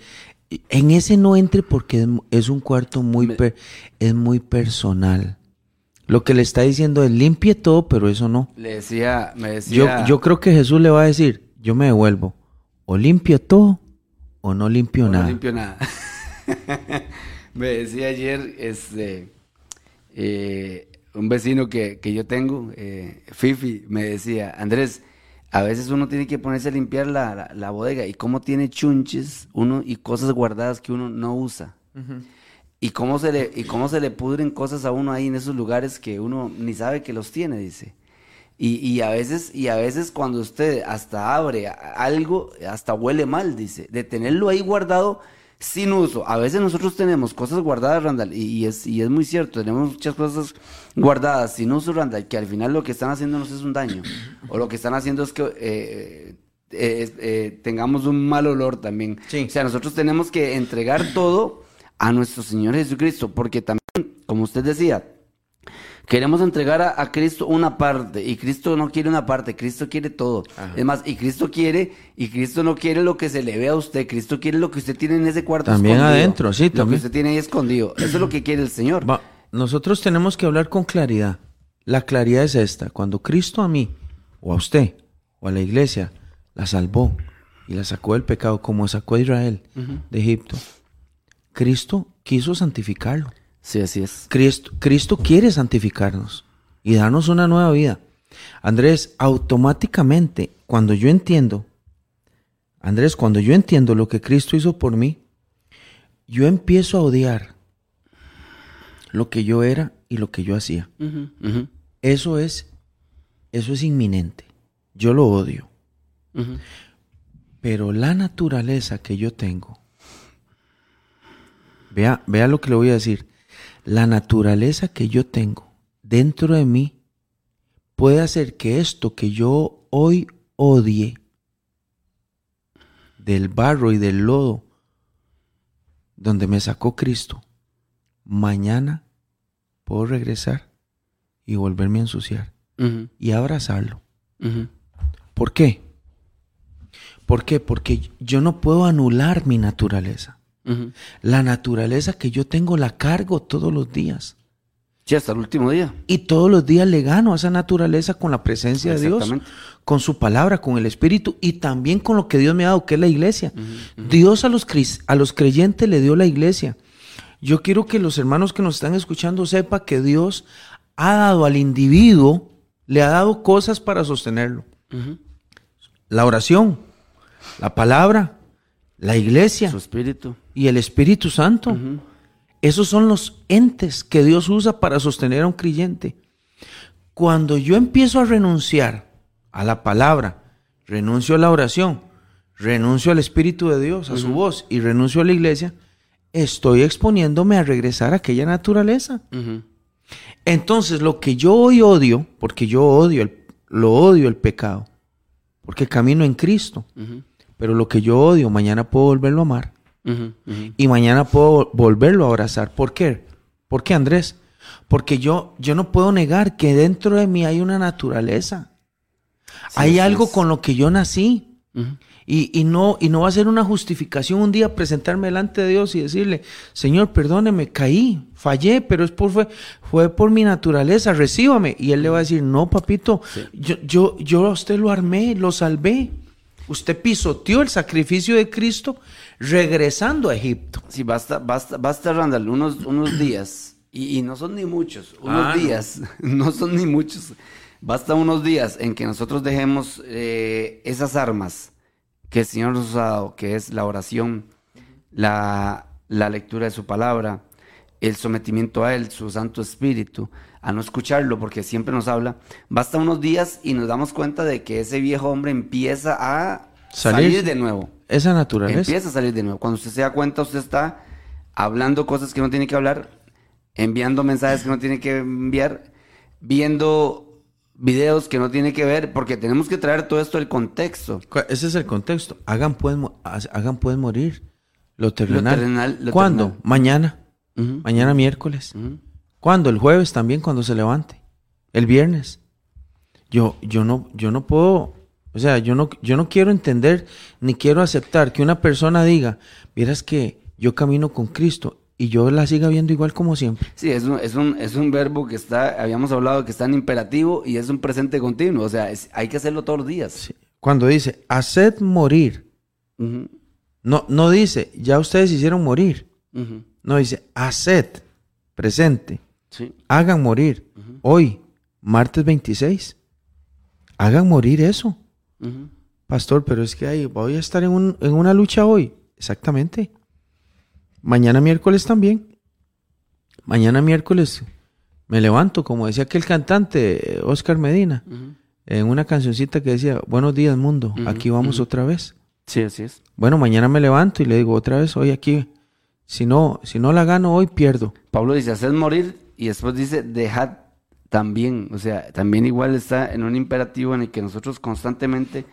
en ese no entre porque es, un cuarto muy, es muy personal. Lo que le está diciendo es limpie todo, pero eso no. Le decía, me decía. Yo, yo creo que Jesús le va a decir, yo me devuelvo, o limpio todo o no limpio nada. No limpio nada. me decía ayer este, eh, un vecino que, yo tengo, eh, Fifi, me decía, Andrés, a veces uno tiene que ponerse a limpiar la, bodega y cómo tiene chunches uno y cosas guardadas que uno no usa. Y cómo, se le, y cómo se le pudren cosas a uno ahí en esos lugares que uno ni sabe que los tiene, dice. Y, y, a veces, y a veces cuando usted hasta abre algo, hasta huele mal, dice. De tenerlo ahí guardado, sin uso. A veces nosotros tenemos cosas guardadas, Randall, y, es, y es muy cierto, tenemos muchas cosas guardadas sin uso, Randall, que al final lo que están haciendo nos es un daño. O lo que están haciendo es que eh, eh, eh, tengamos un mal olor también. O sea, nosotros tenemos que entregar todo a nuestro Señor Jesucristo, porque también, como usted decía, Queremos entregar a, Cristo una parte y Cristo no quiere una parte, Cristo quiere todo. Es más, y Cristo quiere, y Cristo no quiere lo que se le ve a usted, Cristo quiere lo que usted tiene en ese cuarto. También adentro, sí, también. Lo que usted tiene ahí escondido. Eso es lo que quiere el Señor. nosotros tenemos que hablar con claridad. La claridad es esta. Cuando Cristo a mí, o a usted, o a la iglesia, la salvó y la sacó del pecado, como sacó a Israel de Egipto, Cristo quiso santificarlo. Sí, así es. Cristo, Cristo quiere santificarnos y darnos una nueva vida. Andrés, automáticamente, cuando yo entiendo, Andrés, cuando yo entiendo lo que Cristo hizo por mí, yo empiezo a odiar lo que yo era y lo que yo hacía. Eso es, eso es inminente. Yo lo odio. Pero la naturaleza que yo tengo, vea, vea lo que le voy a decir la naturaleza que yo tengo dentro de mí puede hacer que esto que yo hoy odie del barro y del lodo donde me sacó Cristo, mañana puedo regresar y volverme a ensuciar y abrazarlo. ¿Por qué? ¿Por qué? Porque yo no puedo anular mi naturaleza. La naturaleza que yo tengo la cargo todos los días. Sí, hasta el último día. Y todos los días le gano a esa naturaleza con la presencia de Dios, con su palabra, con el Espíritu y también con lo que Dios me ha dado, que es la iglesia. Dios a los, a los creyentes le dio la iglesia. Yo quiero que los hermanos que nos están escuchando sepan que Dios ha dado al individuo, le ha dado cosas para sostenerlo. La oración, la palabra, la iglesia Su espíritu. y el Espíritu Santo. Esos son los entes que Dios usa para sostener a un creyente. Cuando yo empiezo a renunciar a la palabra, renuncio a la oración, renuncio al Espíritu de Dios, a su voz y renuncio a la iglesia, estoy exponiéndome a regresar a aquella naturaleza. Entonces, lo que yo hoy odio, porque yo odio, el- lo odio el pecado, porque camino en Cristo. Pero lo que yo odio, mañana puedo volverlo a amar y mañana puedo volverlo a abrazar. ¿Por qué? ¿Por qué, Andrés? Porque yo, yo no puedo negar que dentro de mí hay una naturaleza. hay algo es. con lo que yo nací. Y, y no, y no va a ser una justificación un día presentarme delante de Dios y decirle, Señor, perdóneme, caí, fallé, pero es por, fue, fue por mi naturaleza, recíbame. Y él le va a decir, no, papito, yo, yo, yo a usted lo armé, lo salvé. Usted pisoteó el sacrificio de Cristo regresando a Egipto. Sí, basta, basta, basta, Randall, unos, unos días, y, y no son ni muchos, unos Ah, no. días, no. son ni muchos, basta unos días en que nosotros dejemos eh, esas armas que el Señor nos ha dado, que es la oración, la, la lectura de su palabra, el sometimiento a Él, su Santo Espíritu, a no escucharlo porque siempre nos habla, basta unos días y nos damos cuenta de que ese viejo hombre empieza a Salir. salir de nuevo. Esa naturaleza. Empieza a salir de nuevo. Cuando usted se da cuenta, usted está hablando cosas que no tiene que hablar, enviando mensajes que no tiene que enviar, viendo videos que no tiene que ver, porque tenemos que traer todo esto al contexto. Ese es el contexto. Hagan pueden, hagan pueden morir. Lo terrenal. terrenal, lo ¿Cuándo? terrenal. Mañana. Mañana miércoles. ¿Cuándo? El jueves también cuando se levante. El viernes. Yo, yo no, yo no puedo, o sea, yo no, yo no quiero entender ni quiero aceptar que una persona diga, vieras que yo camino con Cristo y yo la siga viendo igual como siempre. Sí, es un, es, un, es un verbo que está, habíamos hablado que está en imperativo y es un presente continuo, o sea, es- hay que hacerlo todos los días. Sí. Cuando dice, haced morir, no, no dice, ya ustedes hicieron morir. No dice, haced, presente, Sí. hagan morir. Hoy, martes 26, hagan morir eso. Pastor, pero es que ahí voy a estar en, un- en una lucha hoy. Exactamente. Mañana miércoles también. Mañana miércoles me levanto, como decía aquel cantante, Oscar Medina, en una cancioncita que decía, buenos días mundo, aquí vamos otra vez. Sí, así es. Bueno, mañana me levanto y le digo otra vez, hoy aquí, si no, si no la gano hoy, pierdo. Pablo dice, haced morir y después dice, dejad también. O sea, también igual está en un imperativo en el que nosotros constantemente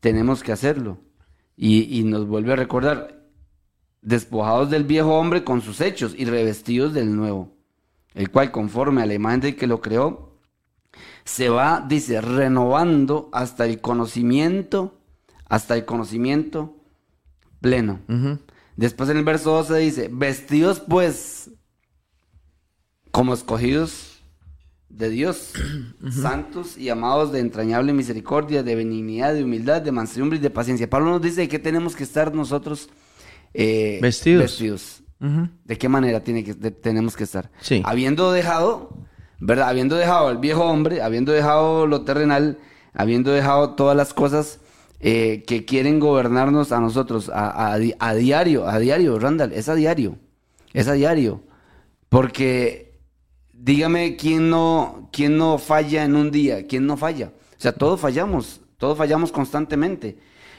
tenemos que hacerlo. Y, y nos vuelve a recordar, despojados del viejo hombre con sus hechos y revestidos del nuevo, el cual conforme a la imagen del que lo creó, se va, dice, renovando hasta el conocimiento, hasta el conocimiento pleno. Después en el verso 12 dice, vestidos pues como escogidos de Dios, santos y amados de entrañable misericordia, de benignidad, de humildad, de mansedumbre y de paciencia. Pablo nos dice que tenemos que estar nosotros eh, Vestidos. vestidos. ¿De qué manera tiene que, de- tenemos que estar? Sí. Habiendo dejado, ¿verdad? Habiendo dejado al viejo hombre, habiendo dejado lo terrenal, habiendo dejado todas las cosas eh, que quieren gobernarnos a nosotros a, a a diario, a diario, Randall, es a diario, es a diario. Porque dígame quién no, quién no falla en un día, quién no falla. O sea, todos fallamos, todos fallamos constantemente.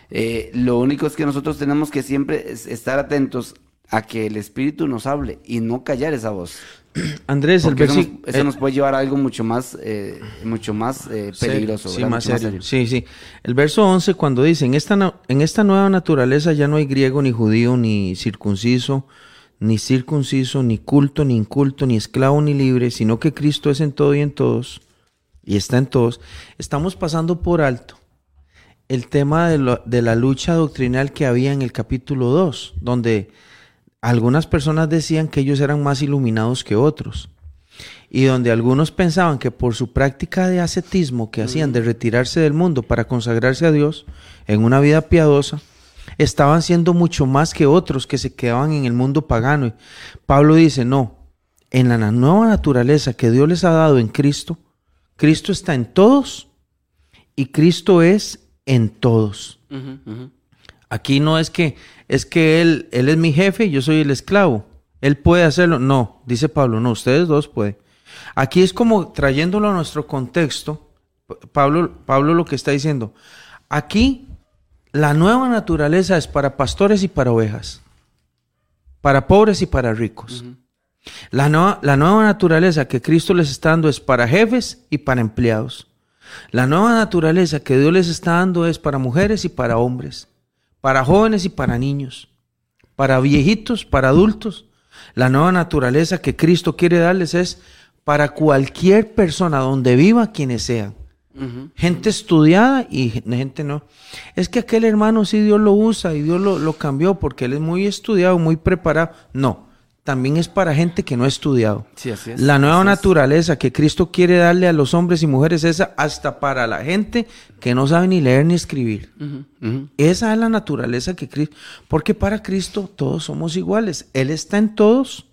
Eh, lo único es que nosotros tenemos que siempre es- estar atentos a que el Espíritu nos hable y no callar esa voz. Andrés, el eso, nos, eso nos puede llevar a algo mucho más, eh, mucho más eh, peligroso. Sí, más Mucho serio. Sí, sí. El verso 11 cuando dice, en esta, en esta nueva naturaleza ya no hay griego ni judío, ni circunciso, ni circunciso, ni culto, ni inculto, ni esclavo, ni libre, sino que Cristo es en todo y en todos, y está en todos. Estamos pasando por alto el tema de, lo- de la lucha doctrinal que había en el capítulo 2, donde algunas personas decían que ellos eran más iluminados que otros y donde algunos pensaban que por su práctica de ascetismo que hacían de retirarse del mundo para consagrarse a Dios en una vida piadosa, estaban siendo mucho más que otros que se quedaban en el mundo pagano. Y Pablo dice, no, en la nueva naturaleza que Dios les ha dado en Cristo, Cristo está en todos y Cristo es en todos. Aquí no es que es que él, él es mi jefe y yo soy el esclavo. Él puede hacerlo. No, dice Pablo, no, ustedes dos pueden. Aquí es como trayéndolo a nuestro contexto. Pablo, Pablo lo que está diciendo. Aquí la nueva naturaleza es para pastores y para ovejas. Para pobres y para ricos. la, nueva, la nueva naturaleza que Cristo les está dando es para jefes y para empleados. La nueva naturaleza que Dios les está dando es para mujeres y para hombres, para jóvenes y para niños, para viejitos, para adultos. La nueva naturaleza que Cristo quiere darles es para cualquier persona donde viva quienes sean. Gente estudiada y gente no. Es que aquel hermano sí Dios lo usa y Dios lo, lo cambió porque él es muy estudiado, muy preparado. No, también es para gente que no ha estudiado. Sí, así es. La nueva así es. naturaleza que Cristo quiere darle a los hombres y mujeres es hasta para la gente que no sabe ni leer ni escribir. Esa es la naturaleza que Cristo, porque para Cristo todos somos iguales. Él está en todos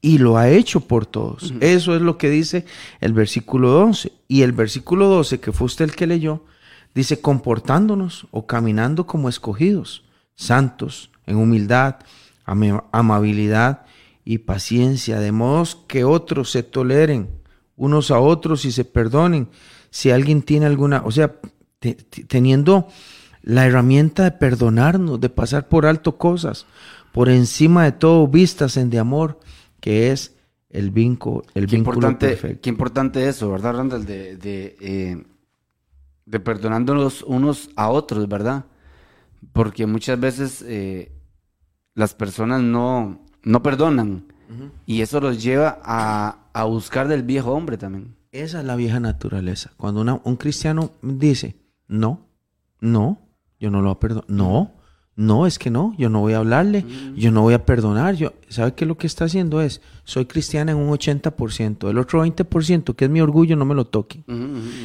y lo ha hecho por todos. Eso es lo que dice el versículo 11. Y el versículo 12, que fue usted el que leyó, dice comportándonos o caminando como escogidos, santos, en humildad, ama- amabilidad y paciencia, de modos que otros se toleren unos a otros y se perdonen. Si alguien tiene alguna, o sea, te- te- teniendo la herramienta de perdonarnos, de pasar por alto cosas, por encima de todo, vistas en de amor, que es el vínculo, el Qué vínculo importante, perfecto. qué importante eso, ¿verdad, Randall? De, de, eh, de perdonándonos unos a otros, ¿verdad? Porque muchas veces eh, las personas no, no perdonan y eso los lleva a, a buscar del viejo hombre también. Esa es la vieja naturaleza. Cuando una- un cristiano dice, no, no, yo no lo perdonar, no, no, es que no, yo no voy a hablarle, yo no voy a perdonar, yo, ¿sabe qué lo que está haciendo es, soy cristiana en un 80%, el otro 20% que es mi orgullo no me lo toque.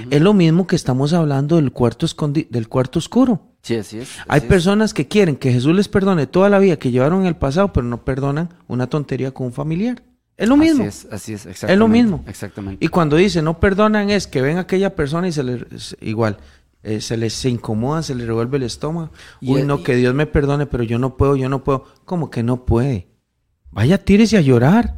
Es lo mismo que estamos hablando del cuarto, escondi- del cuarto oscuro. Sí, así es. Hay es. personas que quieren que Jesús les perdone toda la vida que llevaron en el pasado, pero no perdonan una tontería con un familiar. Es lo mismo. Así es, así es, exactamente. lo mismo. Exactamente. Y cuando dice no perdonan es que ven a aquella persona y se les igual eh, se les se incomoda, se les revuelve el estómago. Uy, no, y- que Dios me perdone, pero yo no puedo, yo no puedo. ¿Cómo que no puede? Vaya, tírese a llorar.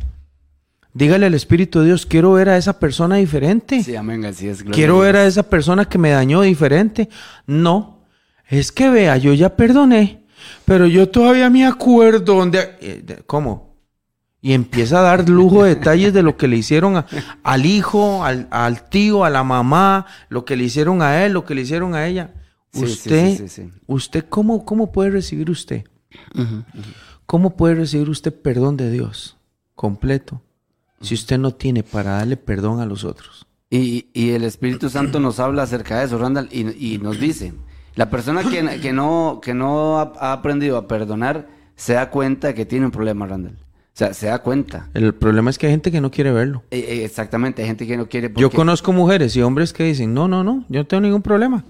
Dígale al Espíritu de Dios, quiero ver a esa persona diferente. Sí, amén, así es. Quiero ver a esa persona que me dañó diferente. No, es que vea, yo ya perdoné, pero yo todavía me acuerdo donde... eh, ¿Cómo? Y empieza a dar lujo de detalles de lo que le hicieron a- al hijo, al, al tío, a la mamá, lo que le hicieron a él, lo que le hicieron a ella. Sí, usted, sí, sí, sí. usted ¿cómo, ¿cómo puede recibir usted? ¿Cómo puede recibir usted perdón de Dios completo si usted no tiene para darle perdón a los otros? Y, y el Espíritu Santo nos habla acerca de eso, Randall, y, y nos dice, la persona que, que no, que no ha, ha aprendido a perdonar se da cuenta que tiene un problema, Randall. O sea, se da cuenta. El problema es que hay gente que no quiere verlo. Eh, eh, exactamente, hay gente que no quiere... Yo conozco mujeres y hombres que dicen, no, no, no, yo no tengo ningún problema.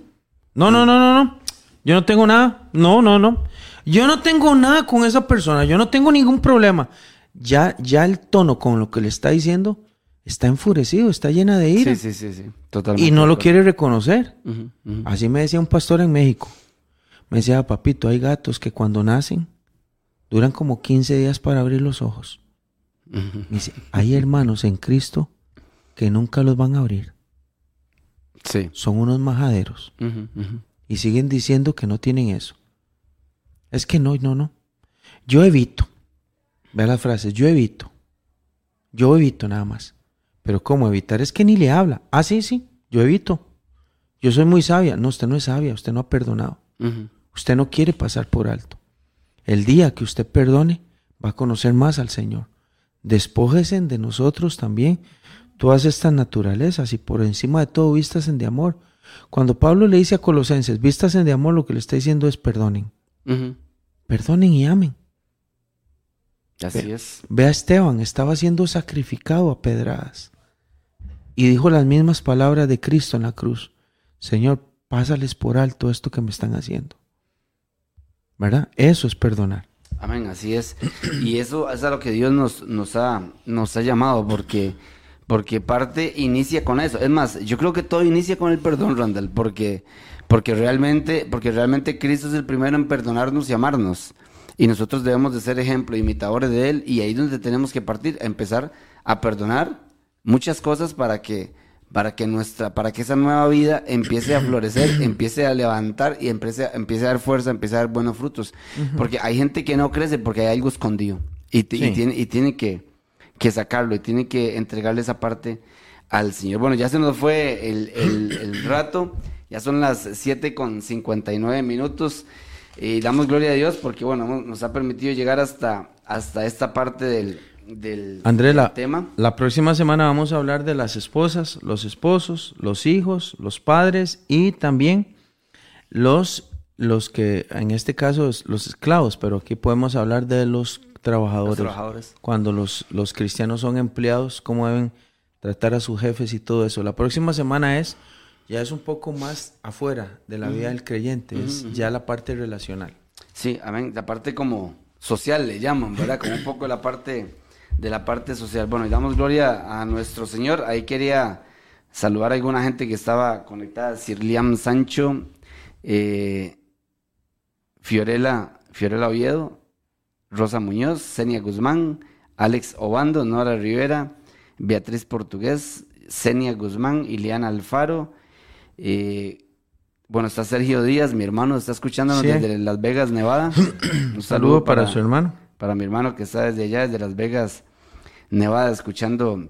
No, no, no, no, no. Yo no tengo nada. No, no, no. Yo no tengo nada con esa persona. Yo no tengo ningún problema. Ya, ya el tono con lo que le está diciendo está enfurecido, está llena de ira. Sí, sí, sí, sí, totalmente. y no lo quiere reconocer. Así me decía un pastor en México. Me decía, papito, hay gatos que cuando nacen duran como 15 días para abrir los ojos. Dice, hay hermanos en Cristo que nunca los van a abrir. Sí. Son unos majaderos. Y siguen diciendo que no tienen eso. Es que no, no, no. Yo evito. Vea las frases, yo evito. Yo evito nada más. Pero ¿cómo evitar? Es que ni le habla. Ah, sí, sí, yo evito. Yo soy muy sabia. No, usted no es sabia, usted no ha perdonado. Usted no quiere pasar por alto. El día que usted perdone, va a conocer más al Señor. Despójese de nosotros también todas estas naturalezas y por encima de todo en de amor. Cuando Pablo le dice a Colosenses, en de amor, lo que le está diciendo es perdonen. Perdonen y amen. Así es. Ve a Esteban, estaba siendo sacrificado a pedradas. Y dijo las mismas palabras de Cristo en la cruz. Señor, pásales por alto esto que me están haciendo. ¿Verdad? Eso es perdonar. Amén, así es. Y eso es a lo que Dios nos, nos, ha, nos ha llamado, porque, porque parte inicia con eso. Es más, yo creo que todo inicia con el perdón, Randall, porque, porque, realmente, porque realmente Cristo es el primero en perdonarnos y amarnos. Y nosotros debemos de ser ejemplo, imitadores de Él, y ahí es donde tenemos que partir, empezar a perdonar muchas cosas para que para que nuestra, para que esa nueva vida empiece a florecer, empiece a levantar y empiece, empiece a dar fuerza, empiece a dar buenos frutos. Porque hay gente que no crece porque hay algo escondido y, tiene, y tiene que, que, sacarlo y tiene que entregarle esa parte al Señor. Bueno, ya se nos fue el, el, rato, ya son las 7 con 59 minutos y damos gloria a Dios porque, bueno, nos ha permitido llegar hasta, hasta esta parte del del, André, tema. La próxima semana vamos a hablar de las esposas, los esposos, los hijos, los padres y también los, los que, en este caso, los esclavos, pero aquí podemos hablar de los trabajadores. Cuando los, los cristianos son empleados, cómo deben tratar a sus jefes y todo eso. La próxima semana es, ya es un poco más afuera de la vida del creyente, es ya la parte relacional. Sí, amén, la parte como social le llaman, ¿verdad? Como un poco la parte de la parte social. Bueno, y damos gloria a nuestro Señor. Ahí quería saludar a alguna gente que estaba conectada. Sir Liam Sancho, eh, Fiorella, Fiorella Oviedo, Rosa Muñoz, Senia Guzmán, Alex Obando, Nora Rivera, Beatriz Portugués, Senia Guzmán, Iliana Alfaro. Eh, bueno, está Sergio Díaz, mi hermano, está escuchándonos desde Las Vegas, Nevada. Un saludo, para su hermano para mi hermano que está desde allá, desde Las Vegas, Nevada, escuchando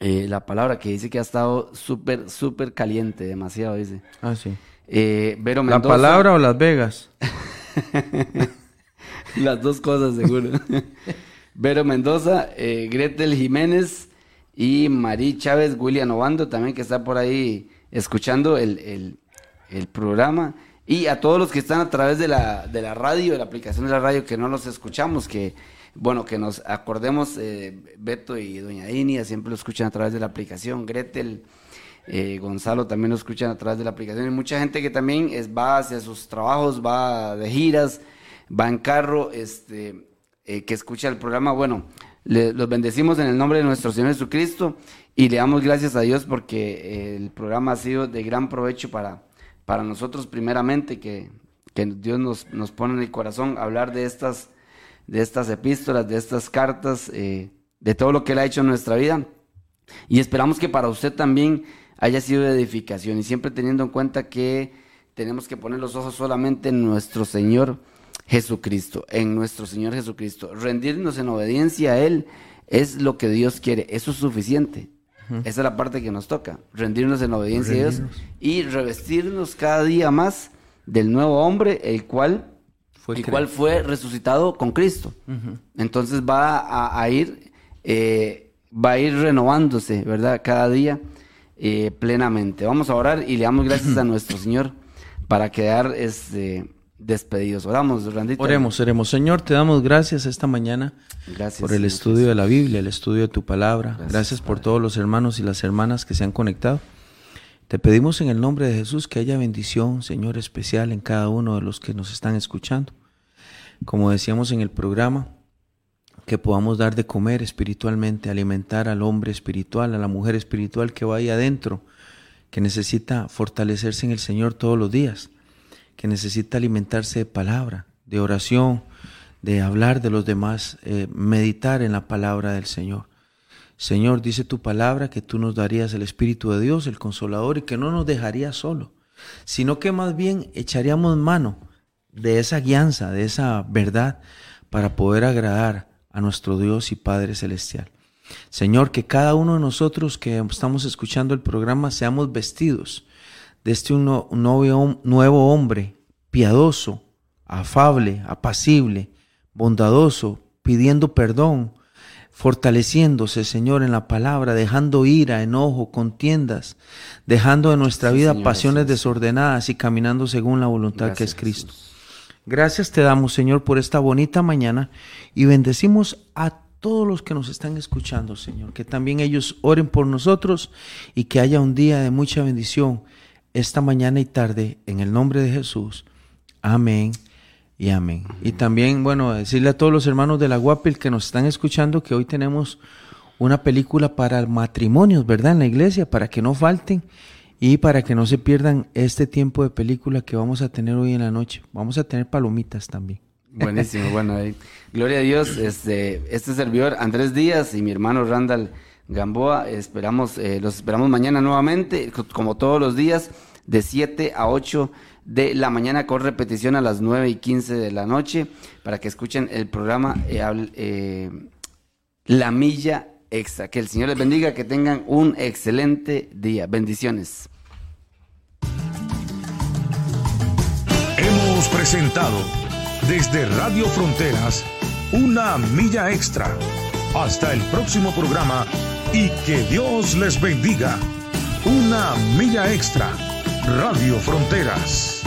eh, la palabra que dice que ha estado súper, súper caliente, demasiado, dice. Ah, sí. Eh, Vero ¿La palabra o Las Vegas? Las dos cosas, seguro. Vero Mendoza, eh, Gretel Jiménez y Marí Chávez, William Obando, también que está por ahí escuchando el, el programa. Y a todos los que están a través de la, de la radio, de la aplicación de la radio, que no los escuchamos, que bueno, que nos acordemos, eh, Beto y Doña Dinia siempre lo escuchan a través de la aplicación, Gretel, eh, Gonzalo también lo escuchan a través de la aplicación, y mucha gente que también es, va hacia sus trabajos, va de giras, va en carro, este, eh, que escucha el programa, bueno, los bendecimos en el nombre de nuestro Señor Jesucristo y le damos gracias a Dios porque el programa ha sido de gran provecho para para nosotros primeramente que, Dios nos, nos, pone en el corazón hablar de estas, de estas epístolas, de estas cartas, eh, de todo lo que Él ha hecho en nuestra vida. Y esperamos que para usted también haya sido de edificación y siempre teniendo en cuenta que tenemos que poner los ojos solamente en nuestro Señor Jesucristo, en nuestro Señor Jesucristo. Rendirnos en obediencia a Él es lo que Dios quiere, eso es suficiente. Esa es la parte que nos toca, rendirnos en obediencia a Dios y revestirnos cada día más del nuevo hombre, el cual fue, el cual fue resucitado con Cristo. Entonces va a, ir, eh, va a ir renovándose, ¿verdad? Cada día eh, plenamente. Vamos a orar y le damos gracias a nuestro Señor para quedar este despedidos. Oramos, Randito. Oremos, oremos. Señor, te damos gracias esta mañana gracias, por el estudio de la Biblia, el estudio de tu palabra. Gracias, por todos los hermanos y las hermanas que se han conectado. Te pedimos en el nombre de Jesús que haya bendición, Señor, especial en cada uno de los que nos están escuchando. Como decíamos en el programa, que podamos dar de comer espiritualmente, alimentar al hombre espiritual, a la mujer espiritual que vaya adentro, que necesita fortalecerse en el Señor todos los días que necesita alimentarse de palabra, de oración, de hablar de los demás, eh, meditar en la palabra del Señor. Señor, dice tu palabra que tú nos darías el Espíritu de Dios, el Consolador, y que no nos dejarías solo, sino que más bien echaríamos mano de esa guianza, de esa verdad, para poder agradar a nuestro Dios y Padre Celestial. Señor, que cada uno de nosotros que estamos escuchando el programa seamos vestidos de este nuevo hombre piadoso, afable, apacible, bondadoso, pidiendo perdón, fortaleciéndose, Señor, en la palabra, dejando ira, enojo, contiendas, dejando en nuestra vida pasiones desordenadas y caminando según la voluntad que es Cristo. Gracias te damos, Señor, por esta bonita mañana y bendecimos a todos los que nos están escuchando, Señor, que también ellos oren por nosotros y que haya un día de mucha bendición esta mañana y tarde, en el nombre de Jesús. Amén y amén. Y también, bueno, decirle a todos los hermanos de la Guapil que nos están escuchando que hoy tenemos una película para matrimonios, ¿verdad? En la iglesia, para que no falten y para que no se pierdan este tiempo de película que vamos a tener hoy en la noche. Vamos a tener palomitas también. Buenísimo, bueno, gloria a Dios. Este, este servidor Andrés Díaz y mi hermano Randall Gamboa, esperamos, eh, los esperamos mañana nuevamente, como todos los días, de 7 a 8 de la mañana con repetición a las 9 y 15 de la noche para que escuchen el programa eh, eh, La Milla Extra. Que el Señor les bendiga, que tengan un excelente día. Bendiciones. Hemos presentado desde Radio Fronteras una milla extra. Hasta el próximo programa y que Dios les bendiga. Una milla extra. Radio Fronteras.